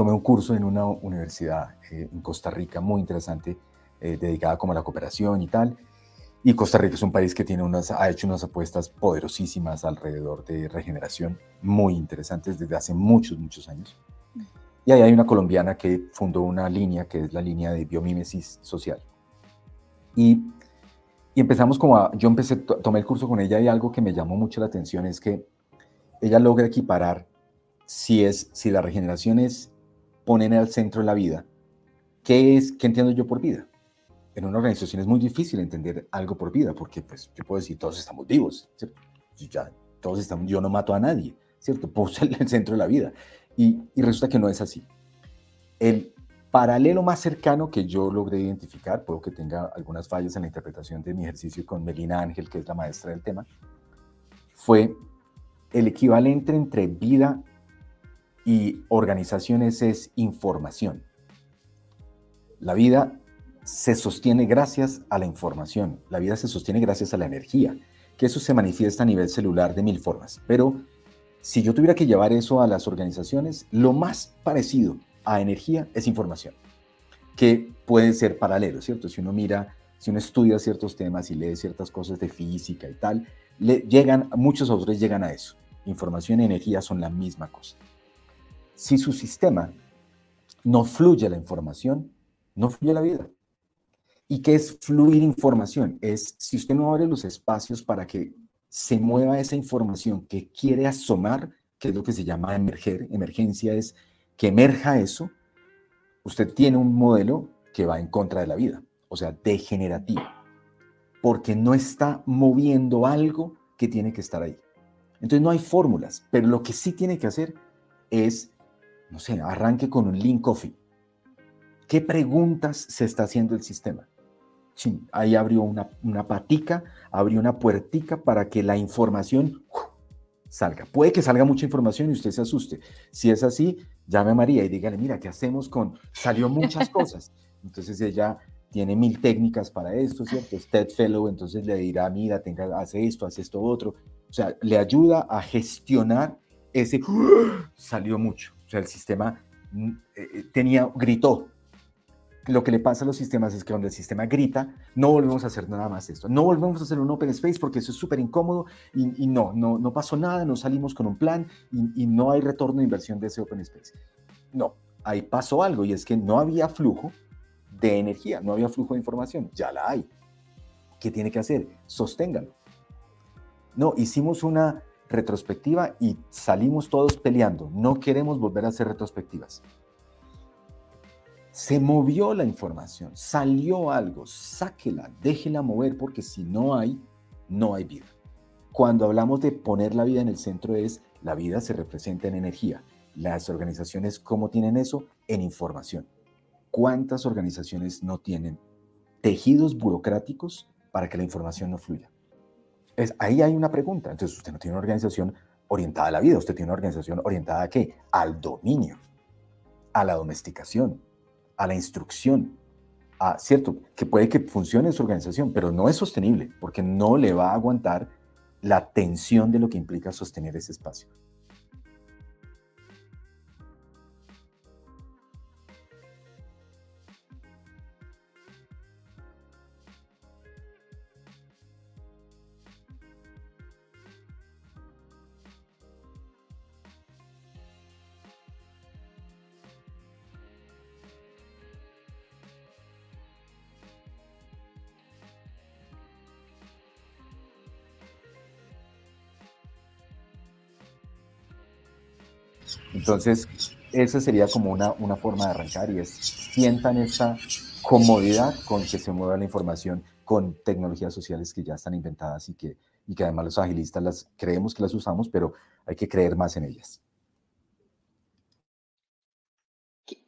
tomé un curso en una universidad eh, en Costa Rica muy interesante, eh, dedicada como a la cooperación y tal. Y Costa Rica es un país que tiene unas, ha hecho unas apuestas poderosísimas alrededor de regeneración, muy interesantes desde hace muchos, muchos años. Y ahí hay una colombiana que fundó una línea que es la línea de biomímesis social. Y, y empezamos como a, yo empecé, tomé el curso con ella y algo que me llamó mucho la atención es que ella logra equiparar si, es, si la regeneración es poner al centro la vida, ¿qué es, qué entiendo yo por vida? En una organización es muy difícil entender algo por vida, porque pues yo puedo decir, todos estamos vivos, ¿cierto? Ya, todos estamos, yo no mato a nadie, ¿cierto? Puse el centro de la vida. Y, y resulta que no es así. El paralelo más cercano que yo logré identificar, puedo que tenga algunas fallas en la interpretación de mi ejercicio con Melina Ángel, que es la maestra del tema, fue el equivalente entre vida y organizaciones es información. La vida se sostiene gracias a la información, la vida se sostiene gracias a la energía, que eso se manifiesta a nivel celular de mil formas. Pero si yo tuviera que llevar eso a las organizaciones, lo más parecido a energía es información, que puede ser paralelo, ¿cierto? Si uno mira, si uno estudia ciertos temas y lee ciertas cosas de física y tal, le llegan, muchos autores llegan a eso. Información y energía son la misma cosa. Si su sistema no fluye la información, no fluye la vida. ¿Y qué es fluir información? Es si usted no abre los espacios para que se mueva esa información que quiere asomar, que es lo que se llama emerger, emergencia es que emerja eso, usted tiene un modelo que va en contra de la vida, o sea, degenerativo, porque no está moviendo algo que tiene que estar ahí. Entonces no hay fórmulas, pero lo que sí tiene que hacer es no sé, arranque con un link coffee. ¿Qué preguntas se está haciendo el sistema? ahí abrió una, una patica, abrió una puertica para que la información salga. Puede que salga mucha información y usted se asuste. Si es así, llame a María y dígale, mira, ¿qué hacemos con...? Salió muchas cosas. Entonces ella tiene mil técnicas para esto, ¿cierto? Es TED Fellow, entonces le dirá, mira, tenga, hace esto, hace esto otro. O sea, le ayuda a gestionar ese... Salió mucho. O sea, el sistema mm, eh, eh, tenía, gritó. Lo que le pasa a los sistemas es que cuando el sistema grita, no volvemos a hacer nada más esto. No volvemos a hacer un open space porque eso es súper incómodo y, no, no, no pasó nada, no salimos con un plan y, y no hay retorno de inversión de ese open space. No, ahí pasó algo y es que no había flujo de energía, no había flujo de información, ya la hay. ¿Qué tiene que hacer? Sosténgalo. No, hicimos una retrospectiva y salimos todos peleando. No queremos volver a hacer retrospectivas. Se movió la información, salió algo, sáquela, déjela mover porque si no hay, no hay vida. Cuando hablamos de poner la vida en el centro es, la vida se representa en energía. Las organizaciones, ¿cómo tienen eso? En información. ¿Cuántas organizaciones no tienen tejidos burocráticos para que la información no fluya? Ahí hay una pregunta. Entonces, usted no tiene una organización orientada a la vida, usted tiene una organización orientada a qué? Al dominio, a la domesticación, a la instrucción, cierto, que puede que funcione su organización, pero no es sostenible porque no le va a aguantar la tensión de lo que implica sostener ese espacio. Entonces, esa sería como una, una forma de arrancar y es sientan esta comodidad con que se mueva la información con tecnologías sociales que ya están inventadas y que, y que además los agilistas las creemos que las usamos, pero hay que creer más en ellas.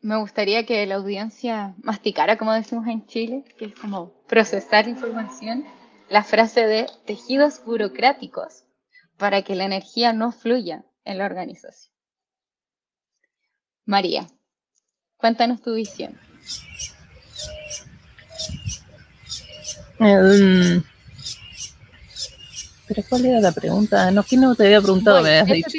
Me gustaría que la audiencia masticara, como decimos en Chile, que es como procesar información, la frase de tejidos burocráticos para que la energía no fluya en la organización. María, cuéntanos tu visión. Em, pero ¿cuál era la pregunta? No, ¿quién no te había preguntado? me habías dicho.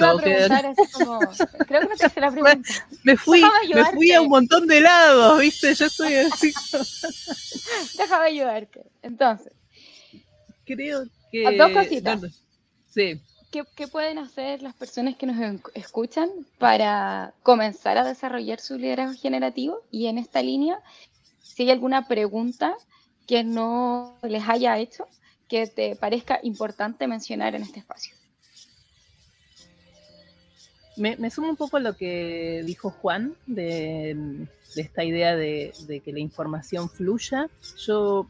como, creo que no te hice la pregunta. Me fui, me fui a un montón de lados, ¿viste? Yo estoy así. Déjame ayudarte. Entonces. Creo que. A dos cositas. sí. ¿Qué, ¿Qué, pueden hacer las personas que nos escuchan para comenzar a desarrollar su liderazgo generativo? Y en esta línea, si hay alguna pregunta que no les haya hecho que te parezca importante mencionar en este espacio. Me, sumo un poco a lo que dijo Juan de, esta idea de, que la información fluya. Yo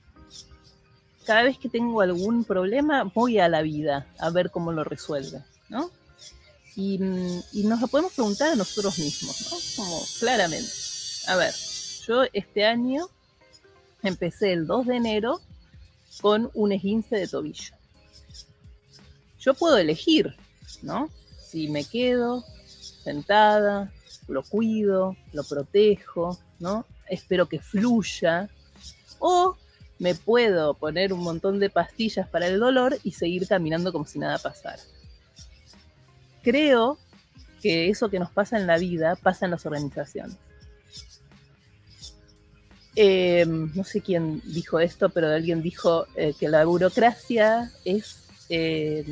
cada vez que tengo algún problema voy a la vida a ver cómo lo resuelve, ¿no? Y, y, nos lo podemos preguntar a nosotros mismos, ¿no? Como claramente. A ver, yo este año empecé el 2 de enero con un esguince de tobillo. Yo puedo elegir, ¿no? Si me quedo sentada, lo cuido, lo protejo, ¿no? Espero que fluya. O me puedo poner un montón de pastillas para el dolor y seguir caminando como si nada pasara. Creo que eso que nos pasa en la vida pasa en las organizaciones. Eh, no sé quién dijo esto, pero alguien dijo eh, que la burocracia es, eh,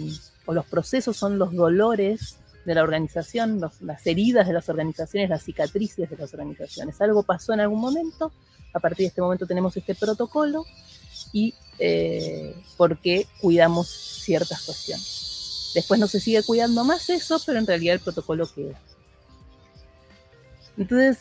o los procesos son los dolores de la organización, las heridas de las organizaciones, las cicatrices de las organizaciones. Algo pasó en algún momento, a partir de este momento tenemos este protocolo y porque cuidamos ciertas cuestiones. Después no se sigue cuidando más eso, pero en realidad el protocolo queda. Entonces,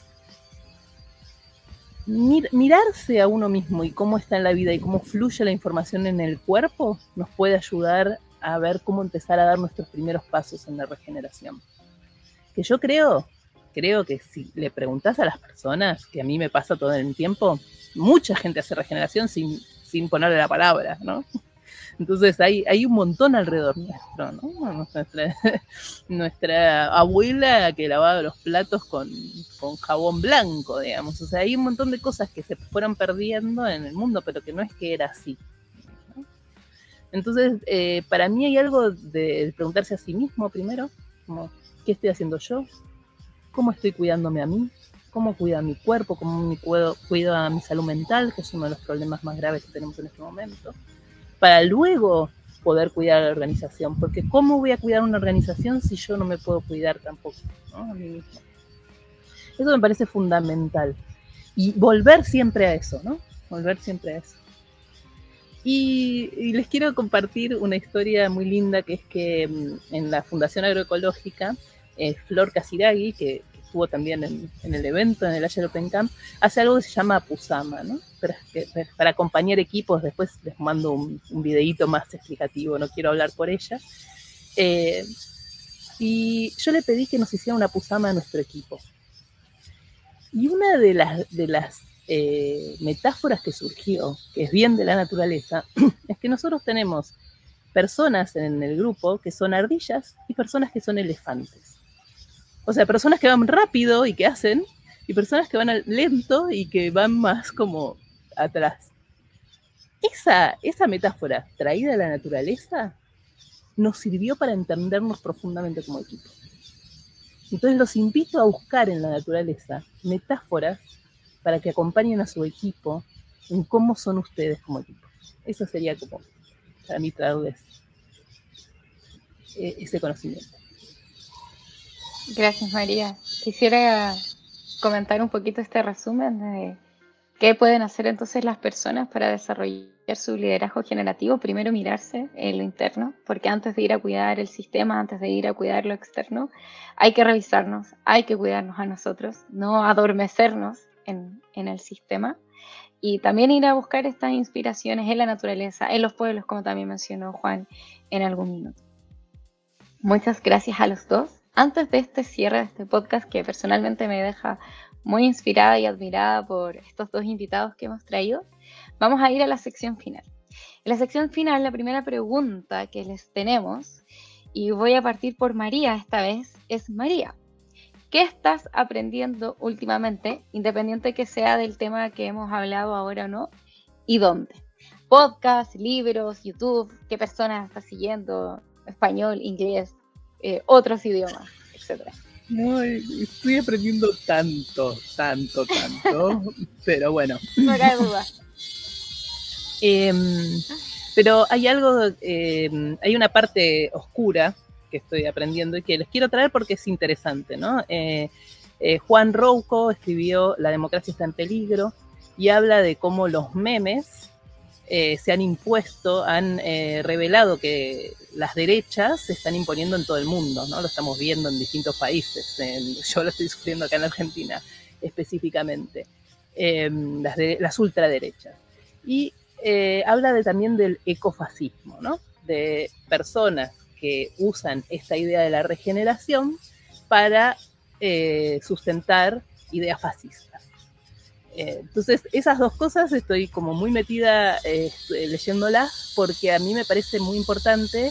mirarse a uno mismo y cómo está en la vida y cómo fluye la información en el cuerpo nos puede ayudar a ver cómo empezar a dar nuestros primeros pasos en la regeneración. Que yo creo, creo que si le preguntas a las personas, que a mí me pasa todo el tiempo, mucha gente hace regeneración sin, sin ponerle la palabra, ¿no? Entonces hay, hay un montón alrededor nuestro, ¿no? Nuestra, abuela que lavaba los platos con, jabón blanco, digamos. O sea, hay un montón de cosas que se fueron perdiendo en el mundo, pero que no es que era así. Entonces, eh, para mí hay algo de preguntarse a sí mismo primero, como, ¿qué estoy haciendo yo? ¿Cómo estoy cuidándome a mí? ¿Cómo cuido a mi cuerpo? ¿Cómo me cuido, cuido a mi salud mental? Que es uno de los problemas más graves que tenemos en este momento para luego poder cuidar a la organización. Porque ¿cómo voy a cuidar una organización si yo no me puedo cuidar tampoco a mí mismo? Eso me parece fundamental. Y volver siempre a eso, ¿no? Volver siempre a eso. Y, les quiero compartir una historia muy linda que es que mm, en la Fundación Agroecológica, eh, Flor Casiragui, que, estuvo también en, el evento, en el Ayer Open Camp, hace algo que se llama Pusama, ¿no? Para, para acompañar equipos, después les mando un, un, videíto más explicativo, no quiero hablar por ella. Eh, y yo le pedí que nos hiciera una Pusama a nuestro equipo. Y una de las eh, metáforas que surgió, que es bien de la naturaleza, es que nosotros tenemos personas en el grupo que son ardillas y personas que son elefantes. O sea, personas que van rápido y que hacen, y personas que van lento y que van más como atrás. Esa, esa metáfora traída de la naturaleza nos sirvió para entendernos profundamente como equipo. Entonces los invito a buscar en la naturaleza metáforas para que acompañen a su equipo en cómo son ustedes como equipo. Eso sería como para mí traerles eh, ese conocimiento. Gracias, María. Quisiera comentar un poquito este resumen de ¿Qué pueden hacer entonces las personas para desarrollar su liderazgo generativo? Primero mirarse en lo interno, porque antes de ir a cuidar el sistema, antes de ir a cuidar lo externo, hay que revisarnos, hay que cuidarnos a nosotros, no adormecernos en, el sistema. Y también ir a buscar estas inspiraciones en la naturaleza, en los pueblos, como también mencionó Juan en algún minuto. Muchas gracias a los dos. Antes de este cierre de este podcast, que personalmente me deja muy inspirada y admirada por estos dos invitados que hemos traído, vamos a ir a la sección final. En la sección final, la primera pregunta que les tenemos, y voy a partir por María esta vez, es María. ¿Qué estás aprendiendo últimamente, independiente que sea del tema que hemos hablado ahora o no? ¿Y dónde? Podcast, libros, YouTube, qué personas estás siguiendo, español, inglés, eh, otros idiomas, etcétera estoy aprendiendo tanto, tanto, tanto, pero bueno. No hay duda. Em, pero hay algo, em, hay una parte oscura que estoy aprendiendo y que les quiero traer porque es interesante, ¿no? Eh, eh, Juan Rouco escribió La democracia está en peligro y habla de cómo los memes eh, se han impuesto, han revelado que las derechas se están imponiendo en todo el mundo, ¿no? Lo estamos viendo en distintos países. yo lo estoy sufriendo acá en Argentina específicamente, em, las, las, ultraderechas. Y habla de, también del ecofascismo, ¿no? De personas que usan esta idea de la regeneración para sustentar ideas fascistas. Eh, entonces, esas dos cosas estoy como muy metida eh, leyéndolas porque a mí me parece muy importante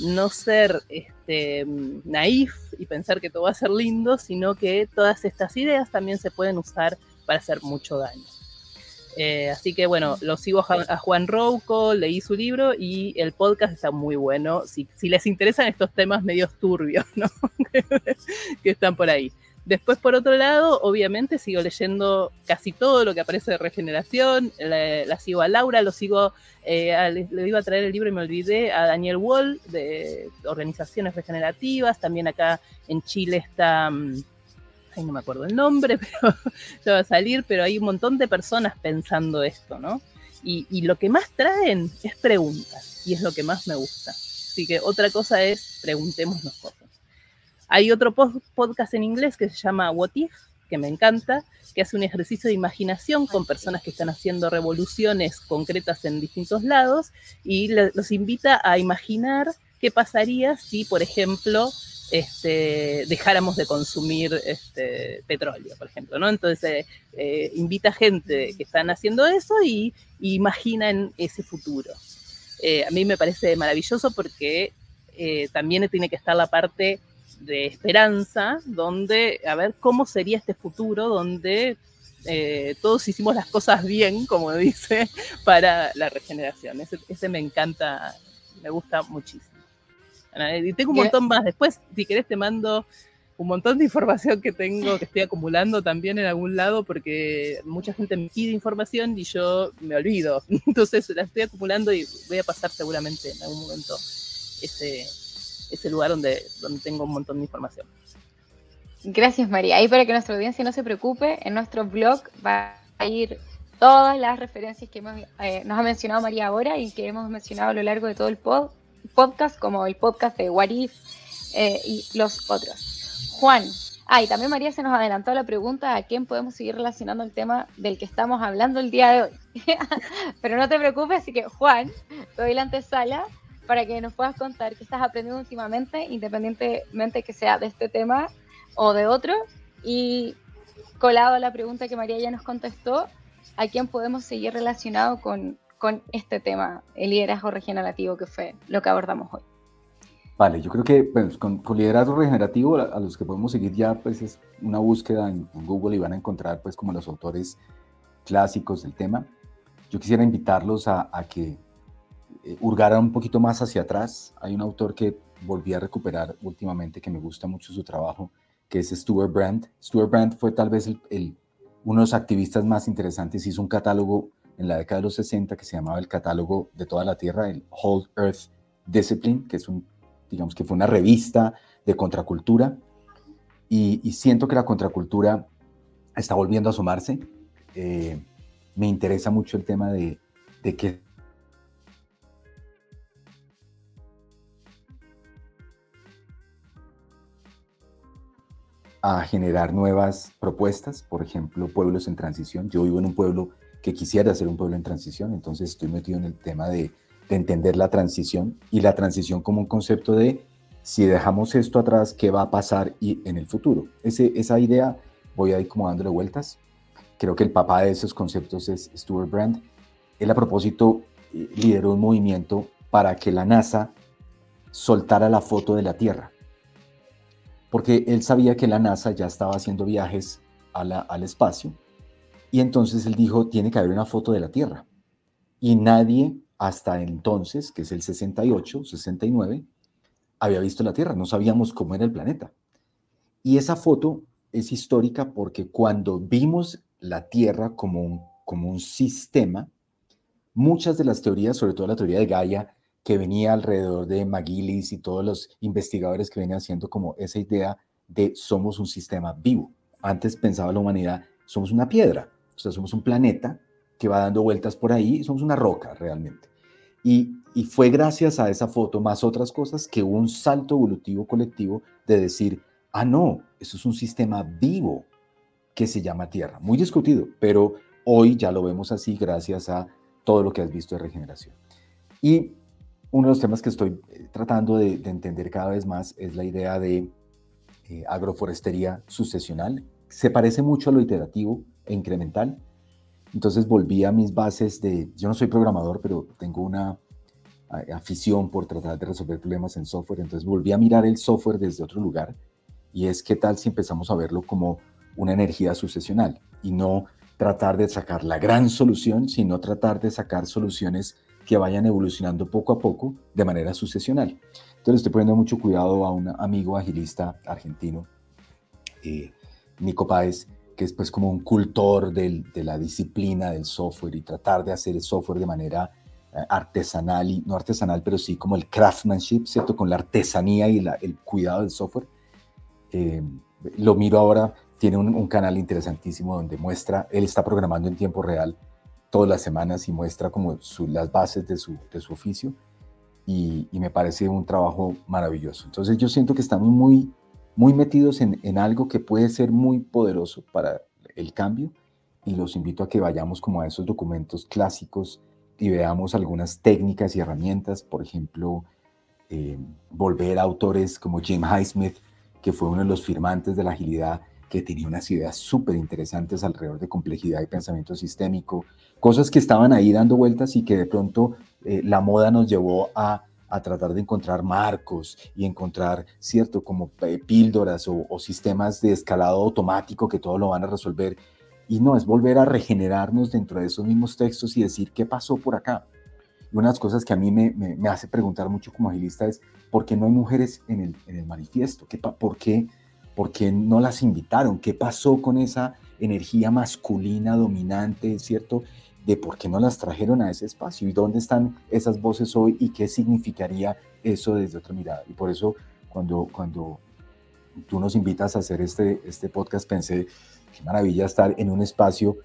no ser este, naif y pensar que todo va a ser lindo, sino que todas estas ideas también se pueden usar para hacer mucho daño. Eh, así que bueno, lo sigo a, Juan Rouco, leí su libro y el podcast está muy bueno. Si, les interesan estos temas medios turbios, ¿no? que están por ahí. Después, por otro lado, obviamente sigo leyendo casi todo lo que aparece de regeneración. La, sigo a Laura, lo sigo, eh, le, iba a traer el libro y me olvidé, a Daniel Wall de organizaciones regenerativas. También acá en Chile está, mm, ay, no me acuerdo el nombre, pero ya va a salir, pero hay un montón de personas pensando esto, ¿no? Y, y lo que más traen es preguntas, y es lo que más me gusta. Así que otra cosa es preguntémonos cosas. Hay otro podcast en inglés que se llama What If, que me encanta, que hace un ejercicio de imaginación con personas que están haciendo revoluciones concretas en distintos lados y los invita a imaginar qué pasaría si, por ejemplo, este, dejáramos de consumir este, petróleo, por ejemplo, ¿no? Entonces eh, invita gente que están haciendo eso y, imagina imaginan ese futuro. Eh, a mí me parece maravilloso porque eh, también tiene que estar la parte de esperanza, donde, a ver, cómo sería este futuro, donde eh, todos hicimos las cosas bien, como dice, para la regeneración. Ese, me encanta, me gusta muchísimo. Y tengo un montón más. Después, si querés, te mando un montón de información que tengo, que estoy acumulando también en algún lado, porque mucha gente me pide información y yo me olvido. Entonces la estoy acumulando y voy a pasar seguramente en algún momento ese, ese lugar donde, donde tengo un montón de información. Gracias, María. Ahí para que nuestra audiencia no se preocupe, en nuestro blog va a ir todas las referencias que eh, nos ha mencionado María ahora y que hemos mencionado a lo largo de todo el podcast, como el podcast de What If eh, y los otros. Juan, ah, y también María se nos adelantó la pregunta a quién podemos seguir relacionando el tema del que estamos hablando el día de hoy. Pero no te preocupes, así que Juan, te doy la antesala para que nos puedas contar qué estás aprendiendo últimamente, independientemente que sea de este tema o de otro. Y colado a la pregunta que María ya nos contestó, ¿a quién podemos seguir relacionado con, con este tema, el liderazgo regenerativo, que fue lo que abordamos hoy? Vale, yo creo que bueno, con, liderazgo regenerativo a, los que podemos seguir ya pues es una búsqueda en, Google y van a encontrar pues como los autores clásicos del tema. Yo quisiera invitarlos a, a que eh, hurgara un poquito más hacia atrás, hay un autor que volví a recuperar últimamente que me gusta mucho su trabajo, que es Stuart Brand. Stuart Brand fue tal vez el, uno de los activistas más interesantes, hizo un catálogo en la década de los 60 que se llamaba el catálogo de toda la Tierra, el Whole Earth Discipline, que es un, digamos que fue una revista de contracultura, y, siento que la contracultura está volviendo a asomarse. Eh, me interesa mucho el tema de, de qué a generar nuevas propuestas, por ejemplo, pueblos en transición. Yo vivo en un pueblo que quisiera ser un pueblo en transición, entonces estoy metido en el tema de, entender la transición y la transición como un concepto de si dejamos esto atrás, ¿qué va a pasar y en el futuro? Esa idea voy a ir como dándole vueltas. Creo que el papá de esos conceptos es Stuart Brand. Él a propósito lideró un movimiento para que la NASA soltara la foto de la Tierra porque él sabía que la NASA ya estaba haciendo viajes al espacio y entonces él dijo, tiene que haber una foto de la Tierra. Y nadie hasta entonces, que es el 68, 69, había visto la Tierra, no sabíamos cómo era el planeta. Y esa foto es histórica porque cuando vimos la Tierra como un, como un sistema, muchas de las teorías, sobre todo la teoría de Gaia, que venía alrededor de McGillis y todos los investigadores que venían haciendo como esa idea de somos un sistema vivo. Antes pensaba la humanidad, somos una piedra, o sea, somos un planeta que va dando vueltas por ahí, somos una roca realmente. Y, y fue gracias a esa foto, más otras cosas, que hubo un salto evolutivo colectivo de decir, ah, no, eso es un sistema vivo que se llama Tierra. Muy discutido, pero hoy ya lo vemos así gracias a todo lo que has visto de regeneración. Y uno de los temas que estoy eh, tratando de, entender cada vez más es la idea de eh, agroforestería sucesional. Se parece mucho a lo iterativo e incremental. Entonces volví a mis bases de, yo no soy programador, pero tengo una afición por tratar de resolver problemas en software. Entonces volví a mirar el software desde otro lugar y es qué tal si empezamos a verlo como una energía sucesional y no tratar de sacar la gran solución, sino tratar de sacar soluciones que vayan evolucionando poco a poco de manera sucesional. Entonces estoy poniendo mucho cuidado a un amigo agilista argentino, eh, Nico Páez, que es pues como un cultor de la disciplina del software y tratar de hacer el software de manera eh, artesanal, y no artesanal, pero sí como el craftsmanship, ¿cierto? Con la artesanía y el cuidado del software. Eh, lo miro ahora, tiene un, un, canal interesantísimo donde muestra, él está programando en tiempo real todas las semanas y muestra como las bases de su, de su oficio y, me parece un trabajo maravilloso. Entonces yo siento que estamos muy, muy metidos en, en, algo que puede ser muy poderoso para el cambio y los invito a que vayamos como a esos documentos clásicos y veamos algunas técnicas y herramientas, por ejemplo, eh, volver a autores como Jim Highsmith, que fue uno de los firmantes de la agilidad, que tenía unas ideas súper interesantes alrededor de complejidad y pensamiento sistémico, cosas que estaban ahí dando vueltas y que de pronto eh, la moda nos llevó a, tratar de encontrar marcos y encontrar, cierto, como eh, píldoras o, o, sistemas de escalado automático que todo lo van a resolver. Y no, es volver a regenerarnos dentro de esos mismos textos y decir qué pasó por acá. Y una de las cosas que a mí me, me, hace preguntar mucho como agilista es, ¿por qué no hay mujeres en el, en el manifiesto? ¿Qué, por, qué, ¿Por qué no las invitaron? ¿Qué pasó con esa energía masculina dominante, cierto? De por qué no las trajeron a ese espacio y dónde están esas voces hoy y qué significaría eso desde otra mirada. Y por eso cuando, cuando tú nos invitas a hacer este, este podcast pensé, qué maravilla estar en un espacio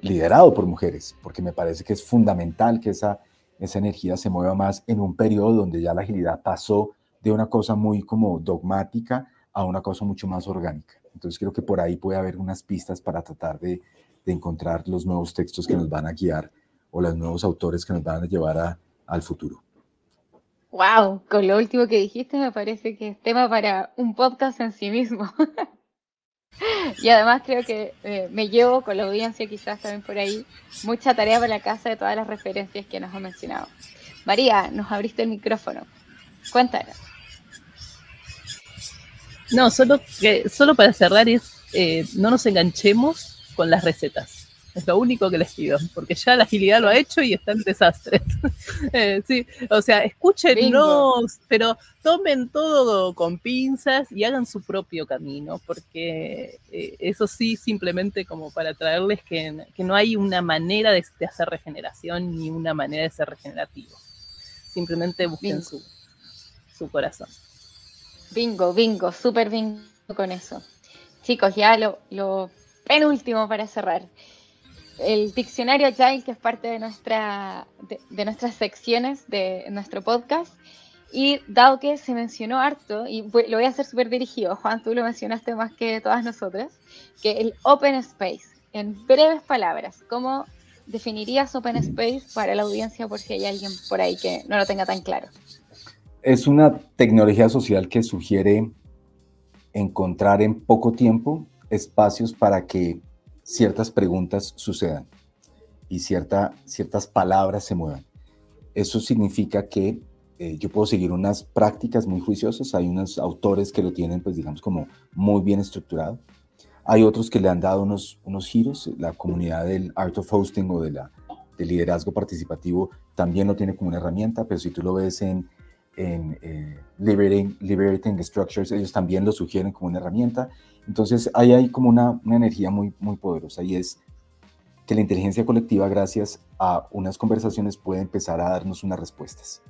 liderado por mujeres, porque me parece que es fundamental que esa, esa energía se mueva más en un periodo donde ya la agilidad pasó de una cosa muy como dogmática a una cosa mucho más orgánica. Entonces creo que por ahí puede haber unas pistas para tratar de de encontrar los nuevos textos que nos van a guiar o los nuevos autores que nos van a llevar al futuro. Wow, con lo último que dijiste me parece que es tema para un podcast en sí mismo. y además creo que eh, me llevo con la audiencia quizás también por ahí mucha tarea para la casa de todas las referencias que nos ha mencionado. María, nos abriste el micrófono. Cuéntanos. No, solo, que, solo para cerrar es, eh, no nos enganchemos con las recetas. Es lo único que les pido, porque ya la agilidad lo ha hecho y está en desastres. Eh, sí, o sea, escúchenos, pero tomen todo con pinzas y hagan su propio camino, porque eh, eso sí, simplemente como para traerles que, no hay una manera de, hacer regeneración ni una manera de ser regenerativo. Simplemente busquen su, su corazón. Bingo, bingo, súper bingo con eso. Chicos, ya lo, lo penúltimo para cerrar. el diccionario Agile, que es parte de, nuestra, de, nuestras secciones de nuestro podcast. Y dado que se mencionó harto, y lo voy a hacer súper dirigido, Juan, tú lo mencionaste más que todas nosotras, que el Open Space, en breves palabras, ¿cómo definirías Open Space para la audiencia por si hay alguien por ahí que no lo tenga tan claro? Es una tecnología social que sugiere encontrar en poco tiempo espacios para que ciertas preguntas sucedan y cierta, ciertas palabras se muevan. Eso significa que eh, yo puedo seguir unas prácticas muy juiciosas, hay unos autores que lo tienen, pues digamos, como muy bien estructurado. Hay otros que le han dado unos, unos giros, la comunidad del Art of Hosting o de la, del liderazgo participativo también lo tiene como una herramienta, pero si tú lo ves en, en eh, liberating, liberating, Structures, ellos también lo sugieren como una herramienta. Entonces ahí hay como una, una energía muy, muy poderosa y es que la inteligencia colectiva, gracias a unas conversaciones, puede empezar a darnos unas respuestas.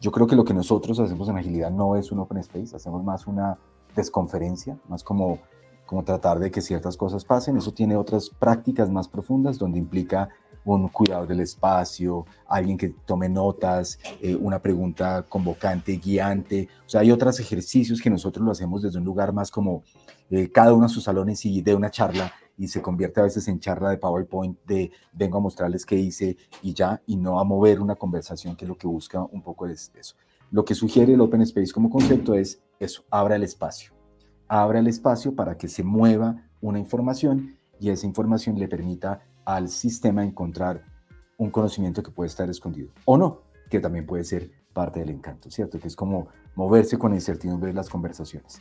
Yo creo que lo que nosotros hacemos en agilidad no es un open space, hacemos más una desconferencia, más como, como tratar de que ciertas cosas pasen. Eso tiene otras prácticas más profundas donde implica un cuidado del espacio, alguien que tome notas, eh, una pregunta convocante, guiante. O sea, hay otros ejercicios que nosotros lo hacemos desde un lugar más como eh, cada uno a sus salones y de una charla y se convierte a veces en charla de PowerPoint de vengo a mostrarles qué hice y ya, y no a mover una conversación, que es lo que busca un poco es eso. Lo que sugiere el Open Space como concepto es eso, abra el espacio. Abra el espacio para que se mueva una información y esa información le permita al sistema encontrar un conocimiento que puede estar escondido o no, que también puede ser parte del encanto, ¿cierto? Que es como moverse con incertidumbre las conversaciones.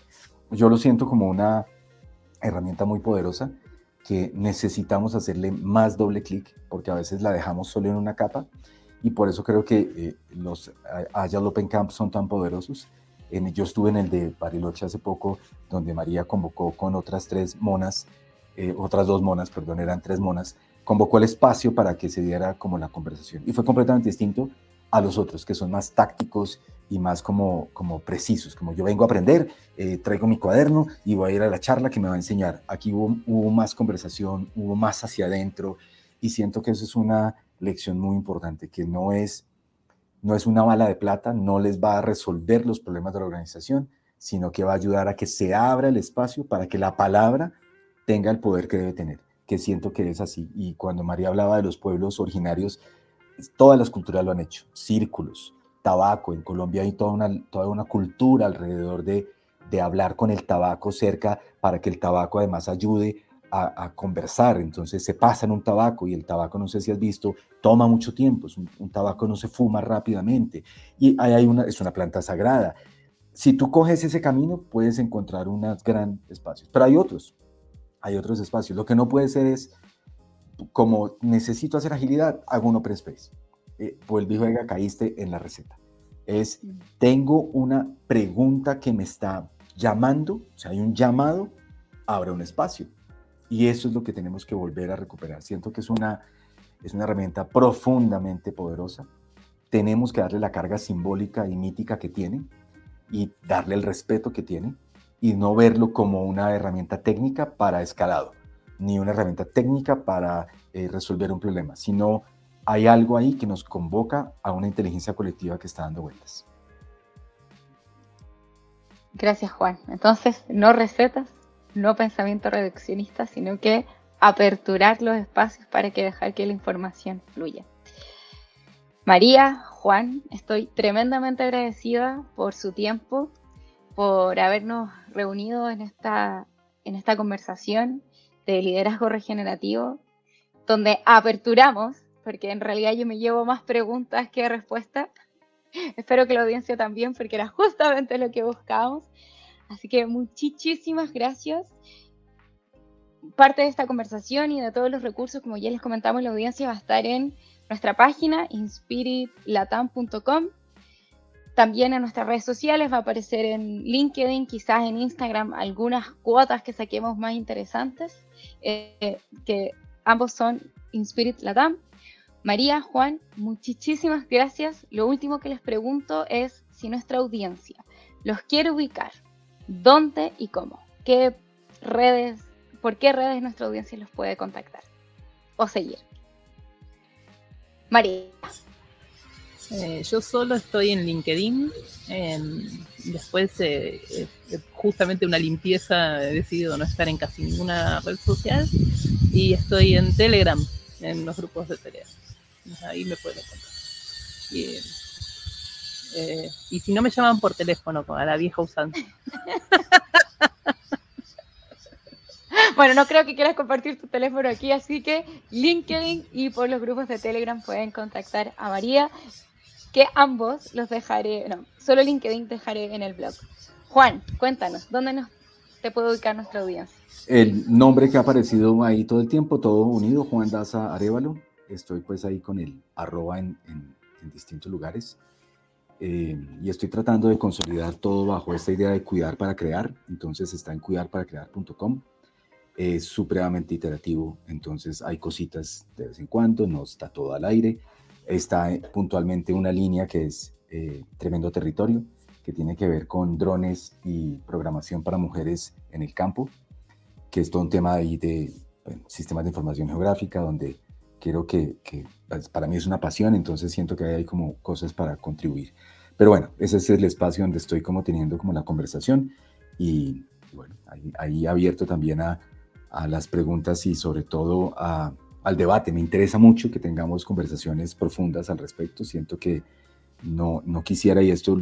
Yo lo siento como una herramienta muy poderosa que necesitamos hacerle más doble clic porque a veces la dejamos solo en una capa y por eso creo que eh, los Agile Open Camp son tan poderosos. En, yo estuve en el de Bariloche hace poco donde María convocó con otras tres monas, eh, otras dos monas, perdón, eran tres monas, convocó el espacio para que se diera como la conversación. Y fue completamente distinto a los otros, que son más tácticos y más como, como precisos, como yo vengo a aprender, eh, traigo mi cuaderno y voy a ir a la charla que me va a enseñar. Aquí hubo, hubo más conversación, hubo más hacia adentro y siento que eso es una lección muy importante, que no es, no es una bala de plata, no les va a resolver los problemas de la organización, sino que va a ayudar a que se abra el espacio para que la palabra tenga el poder que debe tener que siento que es así. Y cuando María hablaba de los pueblos originarios, todas las culturas lo han hecho. Círculos, tabaco. En Colombia hay toda una, toda una cultura alrededor de, de hablar con el tabaco cerca para que el tabaco además ayude a, conversar. Entonces se pasa en un tabaco y el tabaco, no sé si has visto, toma mucho tiempo. un, un tabaco no se fuma rápidamente. Y ahí hay una, es una planta sagrada. Si tú coges ese camino, puedes encontrar unos gran espacios. Pero hay otros hay otros espacios. Lo que no puede ser es, como necesito hacer agilidad, hago un open space. Eh, pues dijo, oiga, caíste en la receta. Es, mm. tengo una pregunta que me está llamando, o sea, hay un llamado, abra un espacio. Y eso es lo que tenemos que volver a recuperar. Siento que es una, es una herramienta profundamente poderosa. Tenemos que darle la carga simbólica y mítica que tiene y darle el respeto que tiene y no verlo como una herramienta técnica para escalado, ni una herramienta técnica para eh, resolver un problema, sino hay algo ahí que nos convoca a una inteligencia colectiva que está dando vueltas. Gracias, Juan. Entonces, no recetas, no pensamiento reduccionista, sino que aperturar los espacios para que dejar que la información fluya. María, Juan, estoy tremendamente agradecida por su tiempo, por habernos reunido en esta, en esta conversación de liderazgo regenerativo, donde aperturamos, porque en realidad yo me llevo más preguntas que respuestas. Espero que la audiencia también, porque era justamente lo que buscábamos. Así que muchísimas gracias. Parte de esta conversación y de todos los recursos, como ya les comentamos, la audiencia va a estar en nuestra página inspiritlatam.com también en nuestras redes sociales va a aparecer en LinkedIn, quizás en Instagram, algunas cuotas que saquemos más interesantes, eh, que ambos son Inspirit Latam. María, Juan, muchísimas gracias. Lo último que les pregunto es si nuestra audiencia los quiere ubicar, dónde y cómo, qué redes, por qué redes nuestra audiencia los puede contactar. o seguir. María. Eh, yo solo estoy en LinkedIn. después, eh, eh, justamente una limpieza, he decidido no estar en casi ninguna red social. Y estoy en Telegram, en los grupos de Telegram. Ahí me pueden encontrar. Y, y si no me llaman por teléfono, a la vieja usando. Bueno, no creo que quieras compartir tu teléfono aquí, así que LinkedIn y por los grupos de Telegram pueden contactar a María, que ambos los dejaré, no, solo LinkedIn dejaré en el blog. Juan, cuéntanos, ¿dónde nos, te puede ubicar nuestra audiencia? El nombre que ha aparecido ahí todo el tiempo, todo unido, Juan Daza Arevalo. Estoy pues ahí con el arroba en, distintos lugares. Eh, y estoy tratando de consolidar todo bajo esta idea de cuidar para crear. Entonces está en cuidarparacrear.com es supremamente iterativo, entonces hay cositas de vez en cuando, no está todo al aire. Está puntualmente una línea que es eh, Tremendo Territorio, que tiene que ver con drones y programación para mujeres en el campo, que es todo un tema ahí de sistemas de información geográfica, donde quiero que, que, pues, para mí es una pasión, entonces siento que hay como cosas para contribuir. Pero bueno, ese es el espacio donde estoy como teniendo como la conversación y bueno, ahí, abierto también a a las preguntas y sobre todo al debate. Me interesa mucho que tengamos conversaciones profundas al respecto. Siento que no, no quisiera, y esto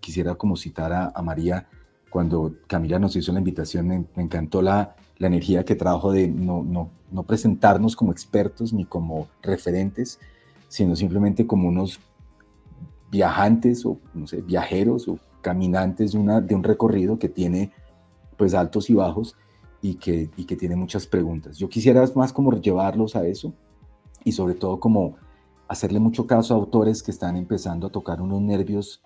quisiera como citar a, María, cuando Camila nos hizo la invitación, me, encantó la, la, energía que trajo de no, no, no presentarnos como expertos ni como referentes, sino simplemente como unos viajantes o, no sé, viajeros o caminantes de, una, de un recorrido que tiene pues altos y bajos y que, y que tiene muchas preguntas. Yo quisiera más como llevarlos a eso y sobre todo como hacerle mucho caso a autores que están empezando a tocar unos nervios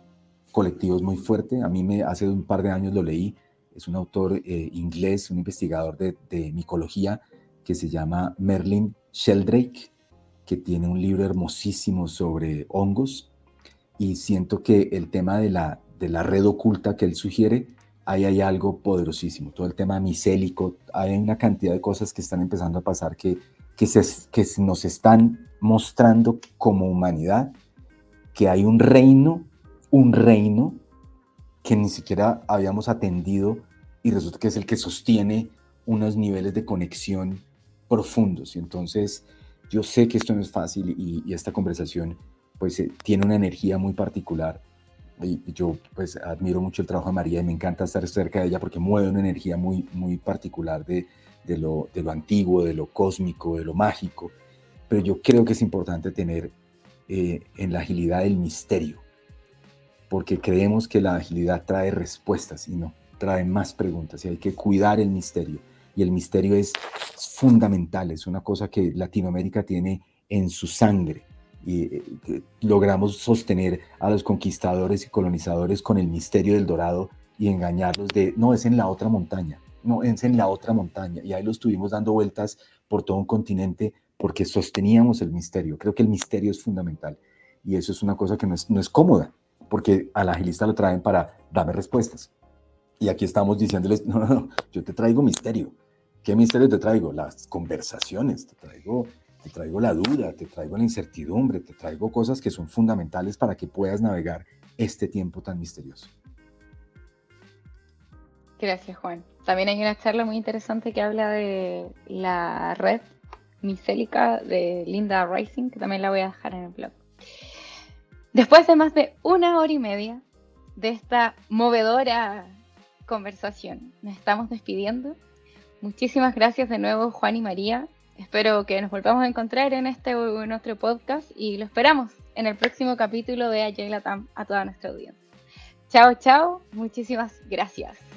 colectivos muy fuerte. A mí me hace un par de años lo leí. Es un autor eh, inglés, un investigador de, de, micología que se llama Merlin Sheldrake, que tiene un libro hermosísimo sobre hongos. Y siento que el tema de la, de la red oculta que él sugiere ahí hay algo poderosísimo. Todo el tema micélico, hay una cantidad de cosas que están empezando a pasar que, que, se, que nos están mostrando como humanidad que hay un reino, un reino que ni siquiera habíamos atendido y resulta que es el que sostiene unos niveles de conexión profundos. Y entonces yo sé que esto no es fácil y, esta conversación pues eh, tiene una energía muy particular y yo pues admiro mucho el trabajo de María y me encanta estar cerca de ella porque mueve una energía muy, muy particular de, de, lo, de lo antiguo, de lo cósmico, de lo mágico. Pero yo creo que es importante tener eh, en la agilidad el misterio, porque creemos que la agilidad trae respuestas y no, trae más preguntas y hay que cuidar el misterio. Y el misterio es fundamental, es una cosa que Latinoamérica tiene en su sangre y eh, logramos sostener a los conquistadores y colonizadores con el misterio del dorado y engañarlos de, no, es en la otra montaña, no, es en la otra montaña. Y ahí lo estuvimos dando vueltas por todo un continente porque sosteníamos el misterio. Creo que el misterio es fundamental y eso es una cosa que no es, no es cómoda, porque al agilista lo traen para darme respuestas. Y aquí estamos diciéndoles, no, no, no, yo te traigo misterio. ¿Qué misterio te traigo? Las conversaciones, te traigo te traigo la duda, te traigo la incertidumbre, te traigo cosas que son fundamentales para que puedas navegar este tiempo tan misterioso. Gracias, Juan. También hay una charla muy interesante que habla de la red micélica de Linda Rising, que también la voy a dejar en el blog. Después de más de una hora y media de esta movedora conversación, nos estamos despidiendo. Muchísimas gracias de nuevo, Juan y María, Espero que nos volvamos a encontrar en este nuestro podcast y lo esperamos en el próximo capítulo de Agile Latam a toda nuestra audiencia. Chao, chao. Muchísimas gracias.